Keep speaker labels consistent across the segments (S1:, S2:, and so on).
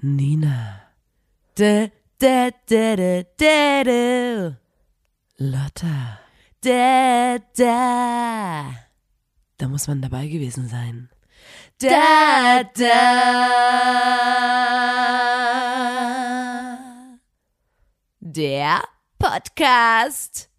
S1: Nina. Lotta. Da muss man dabei gewesen sein. Da, da. Der Podcast.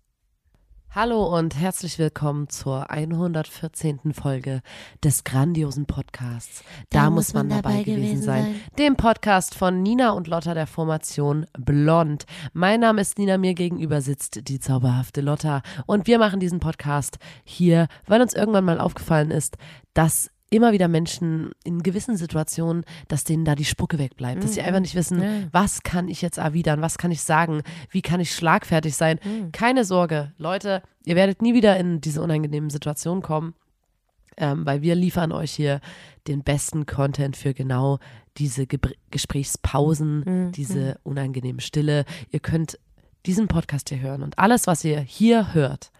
S1: Hallo und herzlich willkommen zur 114. Folge des grandiosen Podcasts. Da, muss man, dabei, gewesen sein. Dem Podcast von Nina und Lotta der Formation Blond. Mein Name ist Nina, mir gegenüber sitzt die zauberhafte Lotta. Und wir machen diesen Podcast hier, weil uns irgendwann mal aufgefallen ist, dass immer wieder Menschen in gewissen Situationen, dass denen da die Spucke wegbleibt, dass sie einfach nicht wissen,
S2: Ja.
S1: was kann ich jetzt erwidern, was kann ich sagen, wie kann ich schlagfertig sein. Keine Sorge, Leute, ihr werdet nie wieder in diese unangenehmen Situationen kommen, ähm, weil wir liefern euch hier den besten Content für genau diese Gebr Gesprächspausen, diese unangenehme Stille. Ihr könnt diesen Podcast hier hören und alles, was ihr hier hört,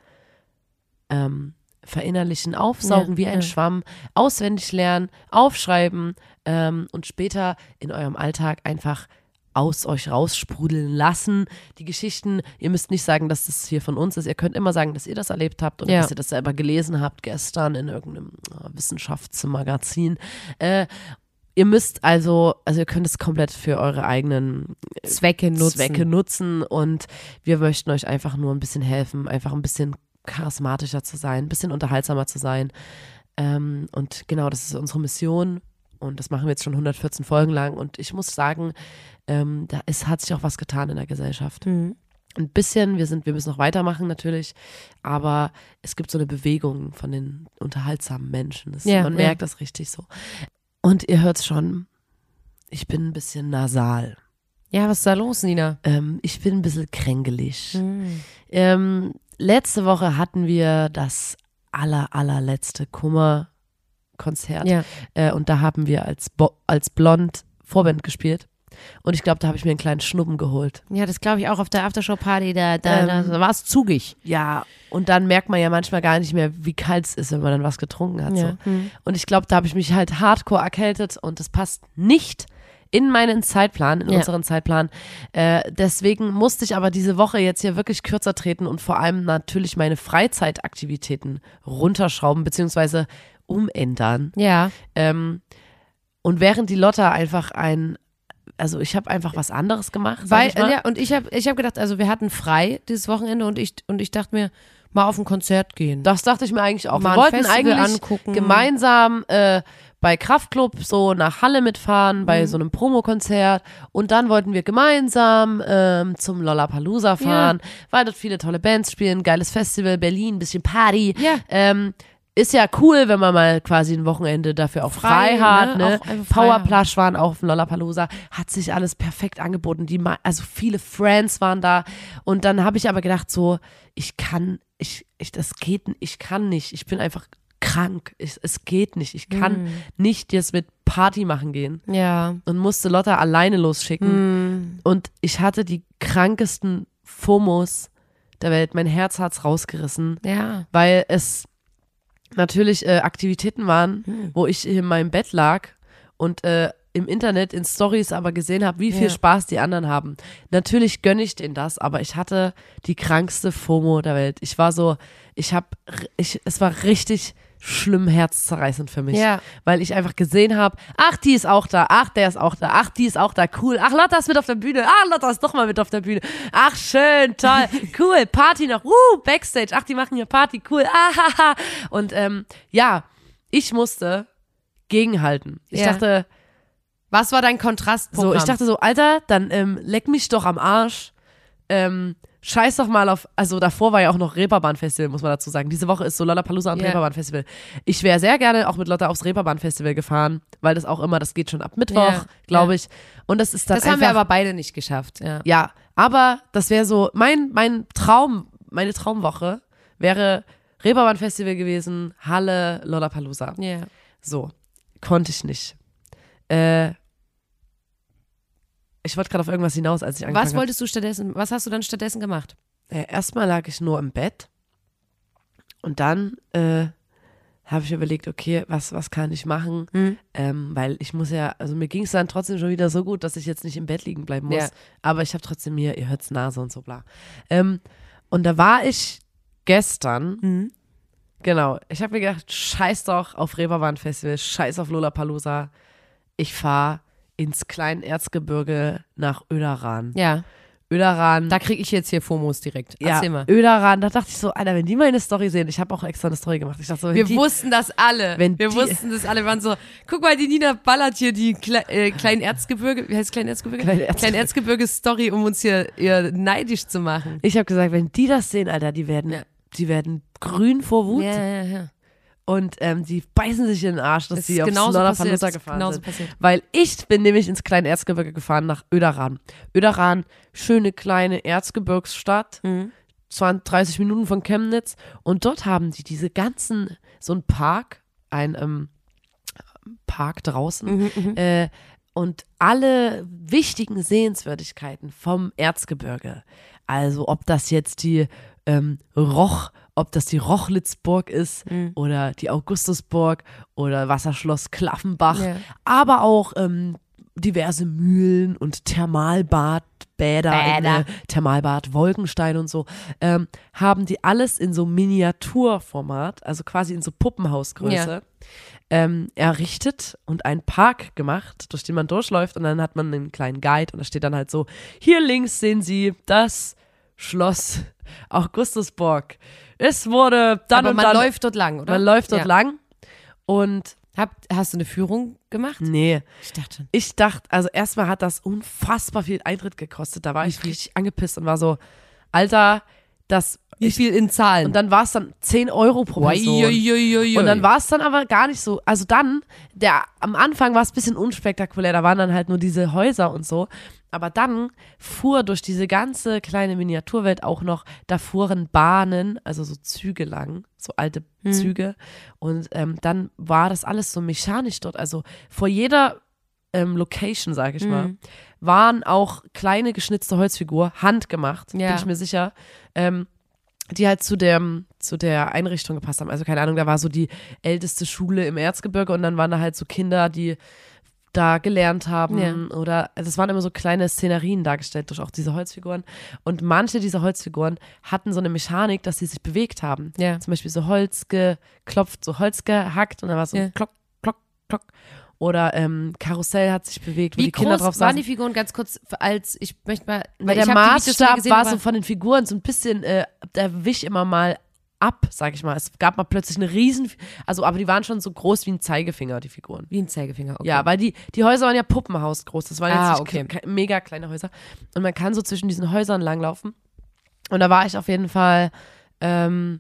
S1: ähm, verinnerlichen, aufsaugen
S2: Ja,
S1: wie ein
S2: ja.
S1: Schwamm, auswendig lernen, aufschreiben ähm, und später in eurem Alltag einfach aus euch raussprudeln lassen. Die Geschichten, ihr müsst nicht sagen, dass das hier von uns ist. Ihr könnt immer sagen, dass ihr das erlebt habt und
S2: Ja.
S1: dass ihr das selber gelesen habt gestern in irgendeinem äh, Wissenschaftsmagazin. Äh, ihr müsst also, also ihr könnt es komplett für eure eigenen
S2: Zwecke nutzen.
S1: Zwecke nutzen und wir möchten euch einfach nur ein bisschen helfen, einfach ein bisschen charismatischer zu sein, ein bisschen unterhaltsamer zu sein. Ähm, und genau, das ist unsere Mission und das machen wir jetzt schon 114 Folgen lang und ich muss sagen, ähm, da ist, hat sich auch was getan in der Gesellschaft.
S2: Mhm.
S1: Ein bisschen, wir sind, wir müssen noch weitermachen natürlich, aber es gibt so eine Bewegung von den unterhaltsamen Menschen. Das,
S2: Ja,
S1: man
S2: ja.
S1: merkt das richtig so. Und ihr hört's schon, ich bin ein bisschen nasal.
S2: Ja, was ist da los, Nina?
S1: Ähm, ich bin ein bisschen kränkelig.
S2: Mhm.
S1: Ähm, letzte Woche hatten wir das aller, allerletzte Kummer-Konzert.
S2: Ja.
S1: Äh, und da haben wir als, Bo als Blond Vorband gespielt. Und ich glaube, da habe ich mir einen kleinen Schnuppen geholt.
S2: ja, das glaube ich auch auf der Aftershow-Party, da, da,
S1: Ähm,
S2: da, war es zugig.
S1: Ja, und dann merkt man ja manchmal gar nicht mehr, wie kalt es ist, wenn man dann was getrunken hat.
S2: Ja.
S1: So. Und ich glaube, da habe ich mich halt hardcore erkältet und das passt nicht in meinen Zeitplan, in
S2: Ja.
S1: unseren Zeitplan. Äh, deswegen musste ich aber diese Woche jetzt hier wirklich kürzer treten und vor allem natürlich meine Freizeitaktivitäten runterschrauben beziehungsweise umändern.
S2: Ja.
S1: Ähm, und während die Lotta einfach ein, also ich habe einfach was anderes gemacht.
S2: Weil, ja, und ich habe ich hab gedacht, also wir hatten frei dieses Wochenende und ich, und ich dachte mir, mal auf ein Konzert gehen.
S1: Das dachte ich mir eigentlich auch.
S2: Mal
S1: Wir wollten
S2: Festival
S1: eigentlich
S2: angucken.
S1: gemeinsam äh, bei Kraftclub so nach Halle mitfahren,
S2: Mhm.
S1: bei so einem Promokonzert. Und dann wollten wir gemeinsam ähm, zum Lollapalooza fahren, weil dort viele tolle Bands spielen, geiles Festival, Berlin, bisschen Party.
S2: Ja.
S1: Ähm, ist ja cool, wenn man mal quasi ein Wochenende dafür auch frei,
S2: Frei,
S1: hat.
S2: ne?
S1: Ne? Powerplush waren auch auf dem Lollapalooza, hat sich alles perfekt angeboten. Die, also viele Friends waren da. Und dann habe ich aber gedacht, so, ich kann, ich, ich, das geht, ich kann nicht. Ich bin einfach krank. Ich, es geht nicht. Ich kann nicht jetzt mit Party machen gehen
S2: ja.
S1: und musste Lotta alleine losschicken.
S2: Mhm.
S1: Und ich hatte die krankesten FOMOs der Welt. Mein Herz hat's rausgerissen
S2: Ja.
S1: weil es natürlich äh, Aktivitäten waren,
S2: Hm.
S1: wo ich in meinem Bett lag und äh, im Internet in Stories aber gesehen habe, wie viel
S2: Ja.
S1: Spaß die anderen haben. Natürlich gönne ich denen das, aber ich hatte die krankste FOMO der Welt. Ich war so, ich habe, ich, es war richtig schlimm herzzerreißend für mich,
S2: Ja.
S1: weil ich einfach gesehen habe, ach, die ist auch da, ach, der ist auch da, ach, die ist auch da, cool, ach, Lotta ist mit auf der Bühne, ach, Lotta ist doch mal mit auf der Bühne, ach, schön, toll, cool, Party noch, uh, Backstage, ach, die machen hier Party, cool, ahaha. Und ähm, ja, ich musste gegenhalten. Ich
S2: Ja.
S1: dachte,
S2: Was war dein Kontrastprogramm?
S1: so, ich dachte so, Alter, dann ähm, leck mich doch am Arsch. Ähm, scheiß doch mal auf, also davor war ja auch noch Reeperbahn-Festival, muss man dazu sagen. Diese Woche ist so Lollapalooza und
S2: Ja.
S1: Reeperbahn-Festival. Ich wäre sehr gerne auch mit Lotta aufs Reeperbahn-Festival gefahren, weil das auch immer, das geht schon ab Mittwoch,
S2: Ja,
S1: glaube ich. Und das ist dann
S2: das haben
S1: einfach,
S2: wir aber beide nicht geschafft. Ja.
S1: ja, aber das wäre so, mein, mein Traum, meine Traumwoche wäre Reeperbahn-Festival gewesen, Halle, Lollapalooza.
S2: ja.
S1: So, konnte ich nicht. Äh, ich wollte gerade auf irgendwas hinaus, als ich angefangen
S2: Was wolltest du stattdessen, was hast du dann stattdessen gemacht?
S1: Äh, erstmal lag ich nur im Bett und dann äh, habe ich überlegt, okay, was, was kann ich machen?
S2: Mhm.
S1: Ähm, weil ich muss ja, also mir ging es dann trotzdem schon wieder so gut, dass ich jetzt nicht im Bett liegen bleiben muss.
S2: Ja.
S1: Aber ich habe trotzdem mir, ihr hört's Nase und so bla. Ähm, und da war ich gestern,
S2: Mhm.
S1: genau, ich habe mir gedacht, scheiß doch auf Reeperbahn Festival, scheiß auf Lollapalooza. Ich fahre ins Kleinerzgebirge nach Öderan.
S2: Ja,
S1: Öderan.
S2: da kriege ich jetzt hier FOMOs direkt.
S1: ja,
S2: Erzähl mal.
S1: Öderan, da dachte ich so, Alter, wenn die meine Story sehen, ich habe auch extra eine Story gemacht. Ich dachte so,
S2: Wir
S1: die,
S2: wussten das alle.
S1: wenn
S2: wir
S1: die-
S2: wussten das alle. Wir waren so, guck mal, die Nina ballert hier die Kle äh, Kleinerzgebirge, wie heißt Kleinerzgebirge?
S1: Kleinerzgebirge.
S2: Kleinerzgebirge-Story, um uns hier, hier neidisch zu machen.
S1: Ich habe gesagt, wenn die das sehen, Alter, die werden,
S2: Ja.
S1: die werden grün vor Wut
S2: Ja, ja, ja.
S1: Und ähm, die beißen sich in den Arsch, dass
S2: Das
S1: sie
S2: Das ist
S1: gefahren
S2: genauso
S1: sind.
S2: passiert.
S1: Weil ich bin nämlich ins Kleinerzgebirge gefahren nach Öderan. Öderan, schöne kleine Erzgebirgsstadt,
S2: Mhm.
S1: 20, 30 Minuten von Chemnitz und dort haben die diese ganzen, so ein Park, ein ähm, Park draußen,
S2: Mhm, mhm.
S1: äh, und alle wichtigen Sehenswürdigkeiten vom Erzgebirge. Also ob das jetzt die ähm, Roch, ob das die Rochlitzburg ist
S2: Mhm.
S1: oder die Augustusburg oder Wasserschloss Klaffenbach,
S2: Ja.
S1: aber auch ähm, diverse Mühlen und Thermalbad, Bäder, in,
S2: Bäder.
S1: äh, Thermalbad Wolkenstein und so, ähm, haben die alles in so Miniaturformat, also quasi in so Puppenhausgröße, ähm, errichtet und einen Park gemacht, durch den man durchläuft und dann hat man einen kleinen Guide und da steht dann halt so, hier links sehen Sie das Schloss Augustusburg. Es wurde dann
S2: Aber
S1: und
S2: man
S1: dann,
S2: läuft dort lang, oder?
S1: man läuft dort
S2: ja.
S1: lang und
S2: Hab, hast du eine Führung gemacht?
S1: nee,
S2: Ich dachte schon.
S1: ich dachte, also erstmal hat das unfassbar viel Eintritt gekostet. Da war ich richtig angepisst und war so, Alter, das.
S2: Wie viel in Zahlen?
S1: und dann war es dann 10 Euro pro Person.
S2: Uiuiuiui.
S1: Und dann war es dann aber gar nicht so. Also dann, der am Anfang war es ein bisschen unspektakulär, da waren dann halt nur diese Häuser und so. Aber dann fuhr durch diese ganze kleine Miniaturwelt auch noch, da fuhren Bahnen, also so Züge lang, so alte Züge. Und ähm, dann war das alles so mechanisch dort. Also vor jeder ähm, Location, sage ich mal,
S2: Mhm.
S1: waren auch kleine geschnitzte Holzfigur, handgemacht,
S2: Ja.
S1: bin ich mir sicher. Ähm, die halt zu der, zu der Einrichtung gepasst haben. Also keine Ahnung, da war so die älteste Schule im Erzgebirge und dann waren da halt so Kinder, die da gelernt haben
S2: Ja.
S1: oder also es waren immer so kleine Szenerien dargestellt durch auch diese Holzfiguren und manche dieser Holzfiguren hatten so eine Mechanik, dass sie sich bewegt haben.
S2: Ja.
S1: Zum Beispiel so Holz geklopft, so Holz gehackt und dann war so
S2: Ja.
S1: klock, klock, klock. Oder ähm, Karussell hat sich bewegt, wo
S2: Wie
S1: die Kinder
S2: groß
S1: drauf
S2: waren
S1: saßen.
S2: die Figuren ganz kurz als ich möchte mal
S1: Weil
S2: ich
S1: der
S2: hab die Videos schon
S1: Maßstab
S2: gesehen,
S1: war
S2: aber-
S1: so von den Figuren so ein bisschen, äh, der wich immer mal ab, sag ich mal. Es gab mal plötzlich eine riesen, also aber die waren schon so groß wie ein Zeigefinger, die Figuren.
S2: wie ein Zeigefinger. Okay.
S1: Ja, weil die, die Häuser waren ja Puppenhaus groß. Das waren
S2: Ah,
S1: jetzt
S2: okay.
S1: nicht ke- mega kleine Häuser. Und man kann so zwischen diesen Häusern langlaufen. Und da war ich auf jeden Fall ähm,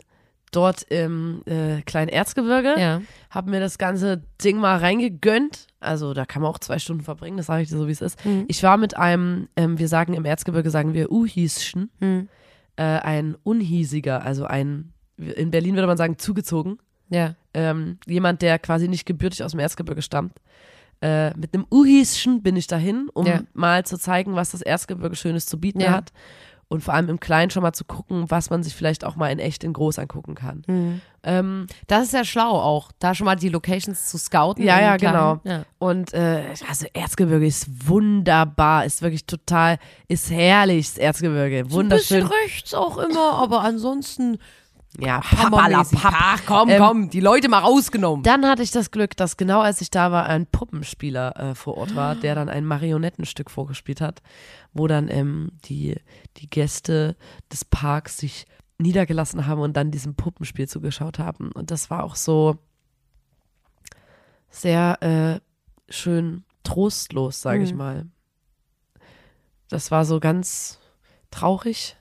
S1: dort im äh, kleinen Erzgebirge.
S2: Ja.
S1: Hab mir das ganze Ding mal reingegönnt. Also da kann man auch zwei Stunden verbringen, das sage ich dir so, wie es ist.
S2: Mhm.
S1: Ich war mit einem, ähm, wir sagen im Erzgebirge, sagen wir Uhieschen,
S2: Hm.
S1: äh, ein Unhiesiger, also ein, in Berlin würde man sagen, zugezogen.
S2: Ja.
S1: Ähm, jemand, der quasi nicht gebürtig aus dem Erzgebirge stammt. Äh, mit einem Uhieschen bin ich dahin, um
S2: Ja.
S1: mal zu zeigen, was das Erzgebirge Schönes zu bieten
S2: Ja.
S1: hat. Und vor allem im Kleinen schon mal zu gucken, was man sich vielleicht auch mal in echt in groß angucken kann.
S2: Hm.
S1: Ähm,
S2: Das ist ja schlau auch, da schon mal die Locations zu scouten.
S1: Ja, ja, genau.
S2: Ja.
S1: Und äh, also Erzgebirge ist wunderbar, ist wirklich total, ist herrlich, das Erzgebirge. Wunderschön.
S2: Ein bisschen rechts auch immer, aber ansonsten
S1: Ja, papalapap.
S2: Ach, komm,
S1: Ähm,
S2: komm, die Leute mal rausgenommen.
S1: Dann hatte ich das Glück, dass genau als ich da war, ein Puppenspieler äh, vor Ort war, der dann ein Marionettenstück vorgespielt hat, wo dann ähm, die, die Gäste des Parks sich niedergelassen haben und dann diesem Puppenspiel zugeschaut haben. Und das war auch so sehr äh, schön trostlos, sage ich
S2: Mhm.
S1: mal. Das war so ganz traurig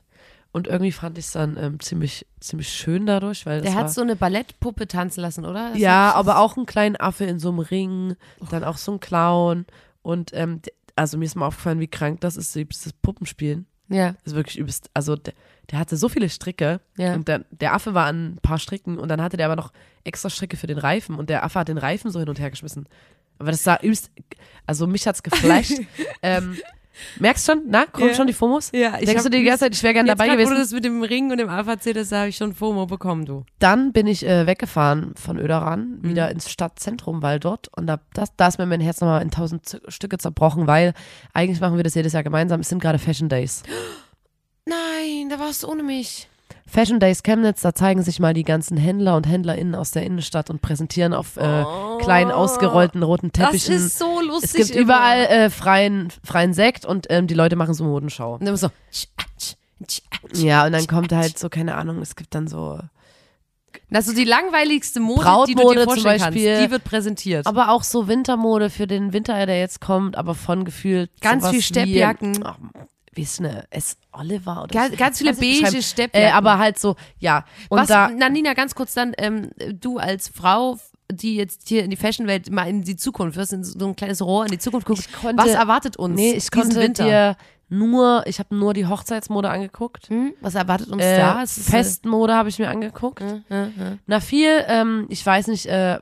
S1: und irgendwie fand ich es dann ähm, ziemlich, ziemlich schön dadurch, weil das
S2: Der hat so eine Ballettpuppe tanzen lassen, oder? Das
S1: ja, aber auch einen kleinen Affe in so einem Ring, dann auch so ein Clown und ähm, also mir ist mal aufgefallen, wie krank das ist, dieses Puppenspielen.
S2: Ja,
S1: Das ist wirklich übelst, also der, der hatte so viele Stricke
S2: ja.
S1: und der, der Affe war an ein paar Stricken und dann hatte der aber noch extra Stricke für den Reifen und der Affe hat den Reifen so hin und her geschmissen. Aber das sah übelst, also mich hat's geflasht. ähm, Merkst schon? Na, kommen
S2: Ja.
S1: schon die FOMOs?
S2: Ja, ich
S1: Denkst
S2: hab
S1: du dir die ganze Zeit, ich wäre gerne dabei
S2: grad, wo
S1: gewesen?
S2: du das mit dem Ring und dem AVC, das habe ich schon FOMO bekommen, du.
S1: Dann bin ich äh, weggefahren von Öderan,
S2: Mhm.
S1: wieder ins Stadtzentrum, weil dort, und da, das, da ist mir mein Herz nochmal in tausend Z- Stücke zerbrochen, weil eigentlich machen wir das jedes Jahr gemeinsam. Es sind gerade Fashion Days.
S2: Nein, da warst du ohne mich.
S1: Fashion Days Chemnitz, da zeigen sich mal die ganzen Händler und HändlerInnen aus der Innenstadt und präsentieren auf äh, kleinen ausgerollten roten
S2: Oh. Das
S1: Teppichen.
S2: ist so lustig.
S1: es gibt
S2: immer.
S1: überall äh, freien, freien Sekt und ähm, die Leute machen so Modenschau.
S2: Und dann so. ah, ah.
S1: Ja, und dann kommt halt so, keine Ahnung, es gibt dann so.
S2: Das ist so die langweiligste Mode, die du
S1: Brautmode
S2: dir
S1: zum
S2: vorstellen
S1: Beispiel.
S2: kannst. Die wird präsentiert.
S1: Aber auch so Wintermode für den Winter, der jetzt kommt, aber von gefühlt.
S2: Ganz viel Steppjacken.
S1: Wie, ach, wie ist eine S. Oliver oder
S2: Ganz, ganz viele beige. Steppjacken.
S1: Äh, aber halt so, ja. Und
S2: Was,
S1: da.
S2: na Nina, ganz kurz dann, ähm, du als Frau, die jetzt hier in die Fashionwelt mal in die Zukunft, wirst in so ein kleines Rohr in die Zukunft guckt,
S1: Ich konnte-
S2: was erwartet uns
S1: Nee, ich konnte
S2: Winter?
S1: dir nur, ich habe nur die Hochzeitsmode angeguckt.
S2: hm? Was erwartet uns
S1: Äh,
S2: da? Es äh,
S1: Festmode habe ich mir angeguckt.
S2: äh, äh, äh.
S1: Na, viel, ähm, ich weiß nicht, äh,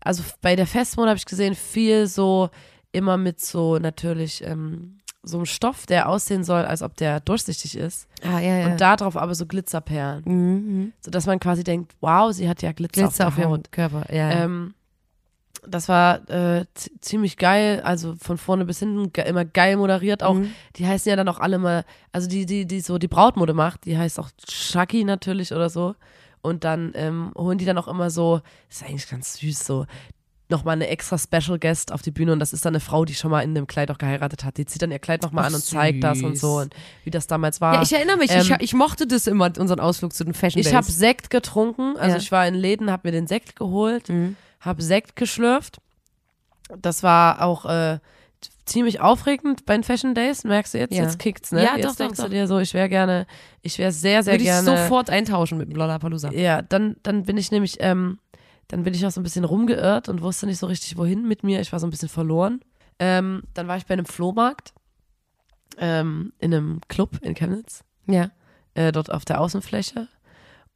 S1: also bei der Festmode habe ich gesehen, viel so immer mit so natürlich ähm, so einem Stoff, der aussehen soll, als ob der durchsichtig ist.
S2: Ah, ja, ja.
S1: Und da drauf aber so Glitzerperlen.
S2: mhm.
S1: Sodass man quasi denkt, wow, sie hat ja Glitzer,
S2: Glitzer
S1: auf
S2: ihrem. Körper. Ja.
S1: Ähm, das war äh, ziemlich geil, also von vorne bis hinten ge immer geil moderiert auch.
S2: Mhm.
S1: Die heißen ja dann auch alle mal, also die, die, die so die Brautmode macht, die heißt auch Shaki natürlich oder so. Und dann ähm, holen die dann auch immer so, ist eigentlich ganz süß so, nochmal eine extra Special Guest auf die Bühne und das ist dann eine Frau, die schon mal in dem Kleid auch geheiratet hat. Die zieht dann ihr Kleid nochmal an und zeigt das und so
S2: süß.
S1: und wie das damals war.
S2: ja, ich erinnere mich, ich,
S1: ähm,
S2: ich mochte das immer, unseren Ausflug zu den Fashion
S1: Ich
S2: Days.
S1: habe Sekt getrunken, also
S2: Ja.
S1: ich war in Läden, habe mir den Sekt geholt,
S2: Mhm.
S1: habe Sekt geschlürft. Das war auch äh, ziemlich aufregend bei den Fashion Days, merkst du jetzt?
S2: Ja.
S1: Jetzt kickt's, ne?
S2: Ja,
S1: jetzt
S2: doch,
S1: denkst
S2: doch.
S1: du dir so, ich wäre gerne, ich wäre sehr, sehr
S2: Würde ich
S1: gerne.
S2: sofort eintauschen mit dem Lollapalooza.
S1: Ja, dann, dann bin ich nämlich, ähm, dann bin ich auch so ein bisschen rumgeirrt und wusste nicht so richtig, wohin mit mir. Ich war so ein bisschen verloren. Ähm, dann war ich bei einem Flohmarkt ähm, in einem Club in Chemnitz
S2: Ja.
S1: äh, dort auf der Außenfläche.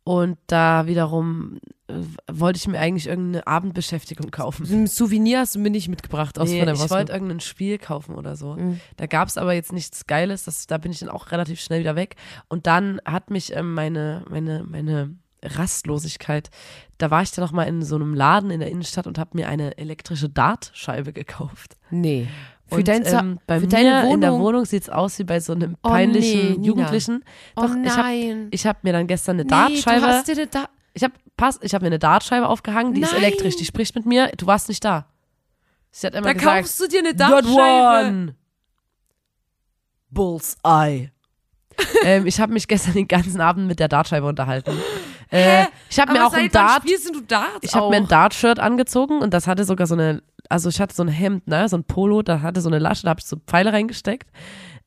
S1: Und da wiederum äh, wollte ich mir eigentlich irgendeine Abendbeschäftigung kaufen.
S2: Ein Souvenir hast du mir nicht mitgebracht aus
S1: Nee,
S2: von der
S1: ich wollte irgendein Spiel kaufen oder so.
S2: Mhm.
S1: Da gab es aber jetzt nichts Geiles, das, da bin ich dann auch relativ schnell wieder weg. Und dann hat mich ähm, meine, meine, meine Rastlosigkeit, da war ich dann noch mal in so einem Laden in der Innenstadt und habe mir eine elektrische Dartscheibe gekauft.
S2: Nee. Für,
S1: und,
S2: dein
S1: ähm, bei
S2: für
S1: mir
S2: deine Wohnung.
S1: in der Wohnung sieht es aus wie bei so einem
S2: Oh,
S1: peinlichen
S2: nee, Nina.
S1: Jugendlichen.
S2: oh
S1: Doch, ich habe
S2: nein.
S1: ich hab mir dann gestern eine
S2: nee,
S1: Dartscheibe.
S2: du hast dir eine da
S1: Ich habe habe mir eine Dartscheibe aufgehangen, die ist
S2: Nein.
S1: elektrisch, die spricht mit mir. Du warst nicht da. Sie hat immer
S2: da
S1: gesagt,
S2: kaufst du dir eine Dartscheibe.
S1: one. Bullseye. ähm, ich habe mich gestern den ganzen Abend mit der Dartscheibe unterhalten. Äh, ich habe mir auch ein Dart,
S2: spielst du Darts
S1: ich habe mir ein Dart-Shirt angezogen und das hatte sogar so eine, also ich hatte so ein Hemd, ne, so ein Polo, da hatte so eine Lasche, da habe ich so Pfeile reingesteckt.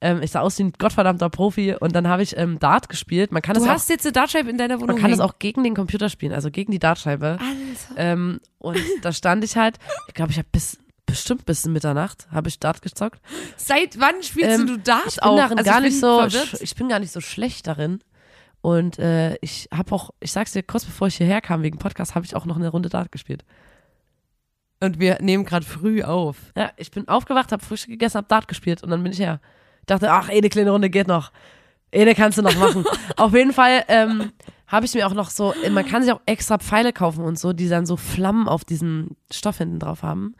S1: Ähm, ich sah aus wie ein gottverdammter Profi und dann habe ich ähm, Dart gespielt. Man kann
S2: Du
S1: das ja auch
S2: hast jetzt eine Dartscheibe in deiner Wohnung
S1: man kann das auch gegen den Computer spielen, also gegen die Dartscheibe.
S2: Alter.
S1: Ähm, und da stand ich halt, ich glaube, ich habe bis bestimmt bis Mitternacht habe ich Dart gezockt.
S2: Seit wann spielst
S1: Ähm,
S2: du Darts
S1: ich bin
S2: auch?
S1: darin
S2: Also
S1: gar
S2: ich
S1: nicht so,
S2: verwirrt.
S1: ich bin gar nicht so schlecht darin. Und äh, ich habe auch, ich sag's dir, kurz bevor ich hierher kam wegen Podcast, habe ich auch noch eine Runde Dart gespielt.
S2: Und wir nehmen gerade früh auf.
S1: Ja, ich bin aufgewacht, habe Frühstück gegessen, habe Dart gespielt und dann bin ich her. Dachte, ach, eh, eine kleine Runde geht noch. Eine kannst du noch machen. Auf jeden Fall ähm, habe ich mir auch noch so, man kann sich auch extra Pfeile kaufen und so, die dann so Flammen auf diesen Stoff hinten drauf haben.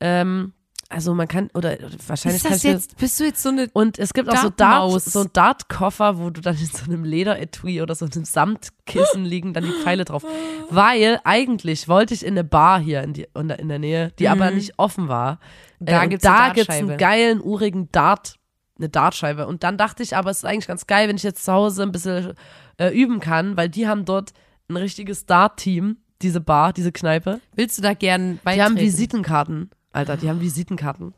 S1: Ähm, also man kann, oder wahrscheinlich
S2: Ist
S1: kann
S2: das jetzt, bist du jetzt so eine
S1: Und es gibt auch so Dart, so einen Dart-Koffer, wo du dann in so einem Lederetui oder so einem Samtkissen liegen dann die Pfeile drauf. Weil eigentlich wollte ich in eine Bar hier in, die, in, der, in der Nähe, die aber nicht offen war.
S2: Mhm. Da
S1: und
S2: gibt's
S1: da gibt's einen geilen, urigen Dart, eine Dartscheibe. Und dann dachte ich, aber es ist eigentlich ganz geil, wenn ich jetzt zu Hause ein bisschen äh, üben kann, weil die haben dort ein richtiges Dart-Team, diese Bar, diese Kneipe.
S2: Willst du da gern
S1: Die
S2: beitreten?
S1: haben Visitenkarten, Alter, die haben Visitenkarten.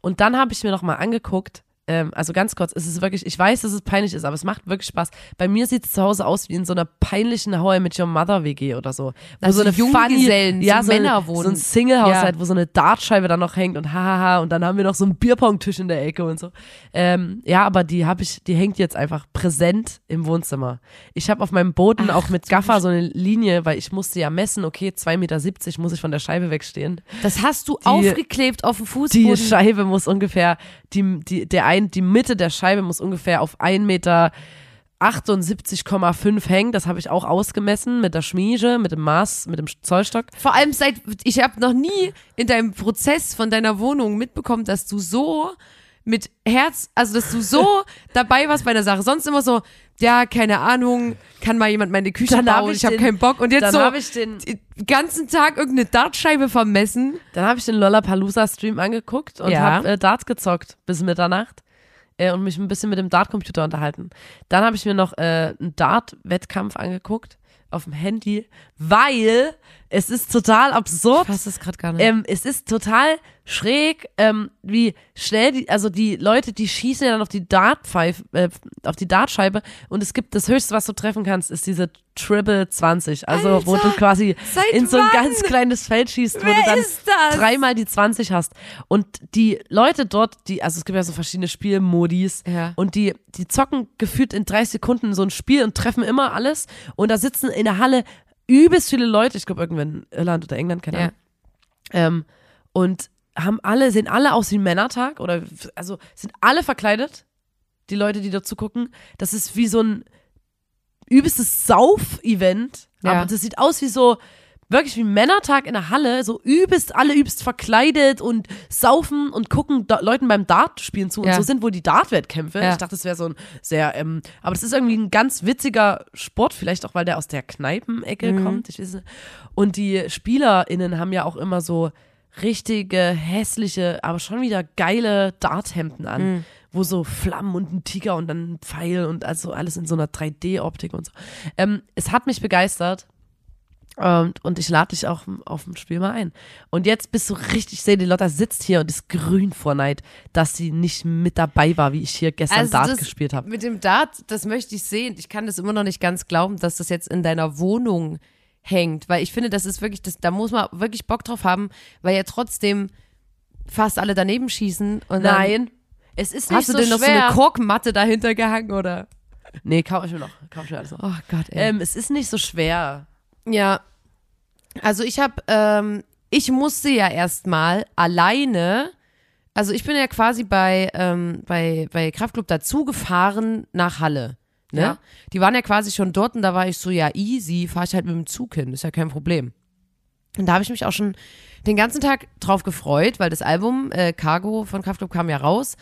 S1: Und dann habe ich mir noch mal angeguckt, ähm, also ganz kurz, es ist wirklich, ich weiß, dass es peinlich ist, aber es macht wirklich Spaß. Bei mir sieht es zu Hause aus wie in so einer peinlichen How I Met Your Mother WG oder so. Wo
S2: Also
S1: so eine
S2: Junggesellen,
S1: ja,
S2: so
S1: so, ein-
S2: Männer
S1: so
S2: wohnen.
S1: ein Single-Haushalt,
S2: Ja.
S1: wo so eine Dartscheibe dann noch hängt und hahaha und dann haben wir noch so einen Bierpong-Tisch in der Ecke und so. Ähm, ja, aber die habe ich, die hängt jetzt einfach präsent im Wohnzimmer. Ich habe auf meinem Boden auch mit Gaffer so eine Linie, weil ich musste ja messen, okay, 2,70 Meter muss ich von der Scheibe wegstehen.
S2: Das hast du aufgeklebt auf dem
S1: Die
S2: Fußboden.
S1: Scheibe muss ungefähr, die, die, der ein, die Mitte der Scheibe muss ungefähr auf 1 Meter 78,5 hängen. Das habe ich auch ausgemessen mit der Schmiege, mit dem Maß, mit dem Zollstock.
S2: Vor allem seit, ich habe noch nie in deinem Prozess von deiner Wohnung mitbekommen, dass du so mit Herz, also dass du so dabei warst bei der Sache. Sonst immer so, ja, keine Ahnung, kann mal jemand meine Küche
S1: Dann hab
S2: bauen,
S1: ich
S2: ich habe keinen Bock. Und jetzt so
S1: habe ich den,
S2: ganzen Tag irgendeine Dartscheibe vermessen.
S1: dann habe ich den Lollapalooza-Stream angeguckt und
S2: Ja.
S1: habe äh, Darts gezockt bis Mitternacht äh, und mich ein bisschen mit dem Dart-Computer unterhalten. Dann habe ich mir noch äh, einen Dart-Wettkampf angeguckt auf dem Handy, weil es ist total absurd.
S2: Ich fass das gerade gar nicht.
S1: Ähm, es ist total schräg, ähm, wie schnell die, also die Leute, die schießen ja dann auf die Dartpfeife, äh, auf die Dartscheibe und es gibt das höchste, was du treffen kannst, ist diese Triple 20. Also wo du
S2: Alter,
S1: quasi in so ein
S2: wann?
S1: ganz kleines Feld schießt, wo
S2: Wer
S1: du dann dreimal die 20 hast. Und die Leute dort, die, also es gibt ja so verschiedene Spielmodis
S2: Ja.
S1: und die, die zocken gefühlt in 30 Sekunden so ein Spiel und treffen immer alles und da sitzen in der Halle übelst viele Leute, ich glaube irgendwann in Irland oder England, keine
S2: Ja.
S1: Ahnung. Ähm, und haben alle, sehen alle aus wie Männertag oder also sind alle verkleidet, die Leute, die dazu gucken. Das ist wie so ein übelstes Sauf-Event.
S2: Ja.
S1: Aber das sieht aus wie so, wirklich wie Männertag in der Halle, so übelst, alle übelst verkleidet und saufen und gucken da, Leuten beim Dart spielen zu. Und
S2: Ja.
S1: so sind wohl die Dart-Wettkämpfe.
S2: Ja.
S1: Ich dachte, das wäre so ein sehr, ähm, aber das ist irgendwie ein ganz witziger Sport, vielleicht auch, weil der aus der Kneipenecke
S2: Mhm.
S1: kommt. Ich weiß nicht. Und die SpielerInnen haben ja auch immer so richtige, hässliche, aber schon wieder geile Darthemden an,
S2: Mhm.
S1: wo so Flammen und ein Tiger und dann ein Pfeil und also alles in so einer 3D-Optik und so. Ähm, es hat mich begeistert. Und, und ich lade dich auch auf dem Spiel mal ein. Und jetzt bist du richtig, ich sehe, die Lotta sitzt hier und ist grün vor Neid, dass sie nicht mit dabei war, wie ich hier gestern
S2: Also
S1: Dart gespielt habe.
S2: Mit dem Dart, das möchte ich sehen. Ich kann das immer noch nicht ganz glauben, dass das jetzt in deiner Wohnung hängt, weil ich finde, das ist wirklich, das, da muss man wirklich Bock drauf haben, weil ja trotzdem fast alle daneben schießen.
S1: Nein, es ist nicht
S2: Hast du
S1: so
S2: denn noch so
S1: schwer.
S2: eine Korkmatte dahinter gehangen oder?
S1: nee, kauf ich mir noch. Kauf ich mir alles noch.
S2: Oh Gott, ey.
S1: Ähm, es ist nicht so schwer.
S2: Ja. Also ich habe, ähm, ich musste ja erstmal alleine, also ich bin ja quasi bei, ähm, bei, bei Kraftclub dazugefahren nach Halle. Ne?
S1: Ja.
S2: Die waren ja quasi schon dort und da war ich so, ja, easy, fahr ich halt mit dem Zug hin, ist ja kein Problem. Und da habe ich mich auch schon den ganzen Tag drauf gefreut, weil das Album äh, Cargo von Kraftclub kam ja raus.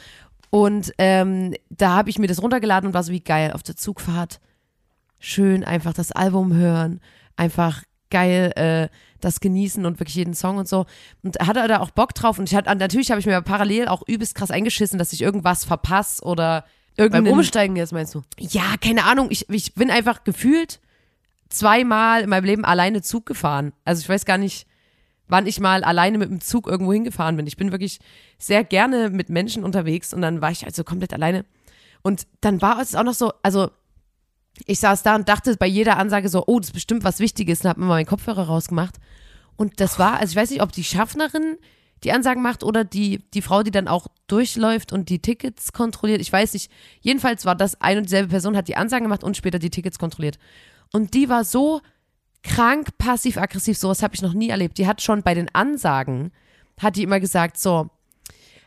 S2: Und ähm, da habe ich mir das runtergeladen und war so wie geil auf der Zugfahrt. Schön einfach das Album hören, einfach geil äh, das genießen und wirklich jeden Song und so. Und hatte da auch Bock drauf. Und ich hatte, natürlich habe ich mir parallel auch übelst krass eingeschissen, dass ich irgendwas verpasse oder
S1: Beim
S2: irgendeinen
S1: Umsteigen jetzt meinst du?
S2: ja, keine Ahnung. Ich, ich bin einfach gefühlt zweimal in meinem Leben alleine Zug gefahren. Also ich weiß gar nicht, wann ich mal alleine mit dem Zug irgendwo hingefahren bin. Ich bin wirklich sehr gerne mit Menschen unterwegs und dann war ich also komplett alleine. Und dann war es auch noch so, also ich saß da und dachte bei jeder Ansage so, oh, das ist bestimmt was Wichtiges und hab mir mal meinen Kopfhörer rausgemacht. Und das war, also ich weiß nicht, ob die Schaffnerin die Ansagen macht oder die, die Frau, die dann auch durchläuft und die Tickets kontrolliert. Ich weiß nicht. Jedenfalls war das eine und dieselbe Person, hat die Ansagen gemacht und später die Tickets kontrolliert. Und die war so krank passiv-aggressiv, sowas habe ich noch nie erlebt. Die hat schon bei den Ansagen, hat die immer gesagt, so,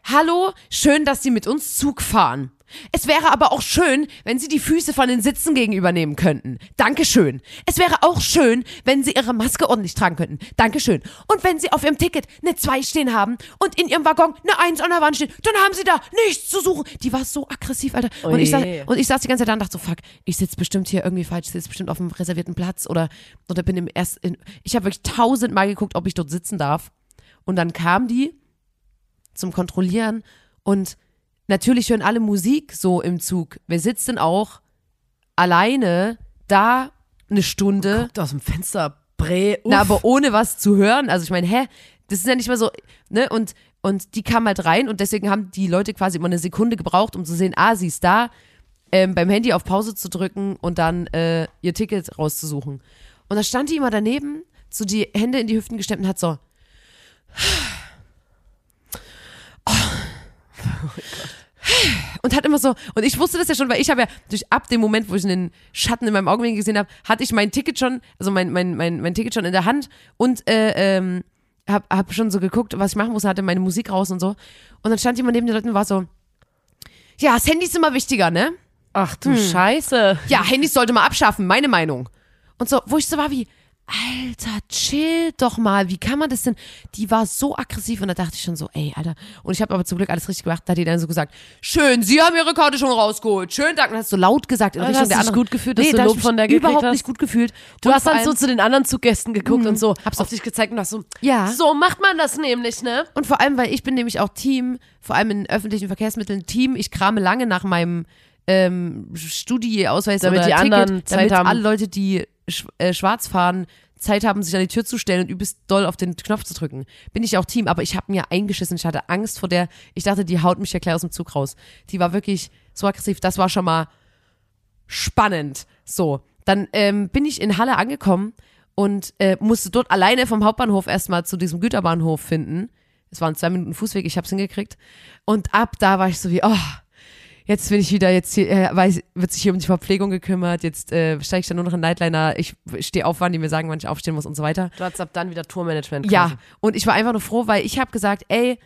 S2: Hallo, schön, dass Sie mit uns Zug fahren. Es wäre aber auch schön, wenn Sie die Füße von den Sitzen gegenübernehmen könnten. Dankeschön. Es wäre auch schön, wenn Sie Ihre Maske ordentlich tragen könnten. Dankeschön. Und wenn Sie auf Ihrem Ticket eine 2 stehen haben und in Ihrem Waggon eine 1 an der Wand steht, dann haben Sie da nichts zu suchen. Die war so aggressiv, Alter. Und ich, saß, und ich saß die ganze Zeit da und dachte so, fuck, ich sitze bestimmt hier irgendwie falsch, ich sitze bestimmt auf einem reservierten Platz oder, oder bin im ersten. Ich habe wirklich tausendmal geguckt, ob ich dort sitzen darf. Und dann kam die zum Kontrollieren und natürlich hören alle Musik so im Zug. Wer sitzt denn auch alleine da eine Stunde,
S1: Guckt aus dem Fenster, Bre, uff.
S2: na, aber ohne was zu hören? Also ich meine, hä? das ist ja nicht mehr so, ne, und, und die kam halt rein und deswegen haben die Leute quasi immer eine Sekunde gebraucht, um zu sehen, ah, sie ist da, ähm, beim Handy auf Pause zu drücken und dann äh, ihr Ticket rauszusuchen. Und da stand die immer daneben, so die Hände in die Hüften gestemmt und hat so. Und hat immer so, und ich wusste das ja schon, weil ich habe ja durch ab dem Moment, wo ich einen Schatten in meinem Augenwinkel gesehen habe, hatte ich mein Ticket schon, also mein, mein, mein, mein Ticket schon in der Hand und äh, ähm, hab, hab schon so geguckt, was ich machen muss, hatte meine Musik raus und so. Und dann stand jemand neben den Leuten und war so, ja, das Handy ist immer wichtiger, ne?
S1: Ach du Scheiße.
S2: Ja, Handys sollte man abschaffen, meine Meinung. Und so, wo ich so war wie, Alter, chill doch mal. Wie kann man das denn? Die war so aggressiv und da dachte ich schon so, ey, Alter. Und ich habe aber zum Glück alles richtig gemacht. Da hat die dann so gesagt, schön, Sie haben Ihre Karte schon rausgeholt. Schönen Dank. Und hast so laut gesagt in
S1: Ah,
S2: Richtung
S1: hast
S2: der anderen.
S1: gut gefühlt, dass
S2: nee,
S1: du
S2: da
S1: Lob von der gekriegt
S2: überhaupt
S1: hast?
S2: nicht gut gefühlt.
S1: Du
S2: Und
S1: hast dann so
S2: allem-
S1: zu den anderen Zuggästen geguckt und so,
S2: Hab's
S1: auf dich gezeigt und hast so,
S2: Ja.
S1: so macht man das nämlich, ne?
S2: Und vor allem, weil ich bin nämlich auch Team, vor allem in öffentlichen Verkehrsmitteln, Team. Ich krame lange nach meinem ähm, Studieausweis
S1: Damit
S2: oder
S1: die
S2: Ticket,
S1: anderen Zeit
S2: damit
S1: haben.
S2: alle Leute, die sch äh, schwarz fahren, Zeit haben, sich an die Tür zu stellen und übelst doll auf den Knopf zu drücken. Bin ich auch Team, aber ich habe mir eingeschissen. Ich hatte Angst vor der. Ich dachte, die haut mich ja gleich aus dem Zug raus. Die war wirklich so aggressiv. Das war schon mal spannend. So, dann ähm, bin ich in Halle angekommen und äh, musste dort alleine vom Hauptbahnhof erstmal zu diesem Güterbahnhof finden. Es waren zwei Minuten Fußweg, ich hab's hingekriegt. Und ab da war ich so wie, oh, jetzt bin ich wieder, jetzt hier, äh, weiß, wird sich hier um die Verpflegung gekümmert, jetzt äh, steige ich dann nur noch in Nightliner, ich stehe auf, wann die mir sagen, wann ich aufstehen muss und so weiter.
S1: Du hattest ab dann wieder Tourmanagement.
S2: Ja, und ich war einfach nur froh, weil ich habe gesagt, ey,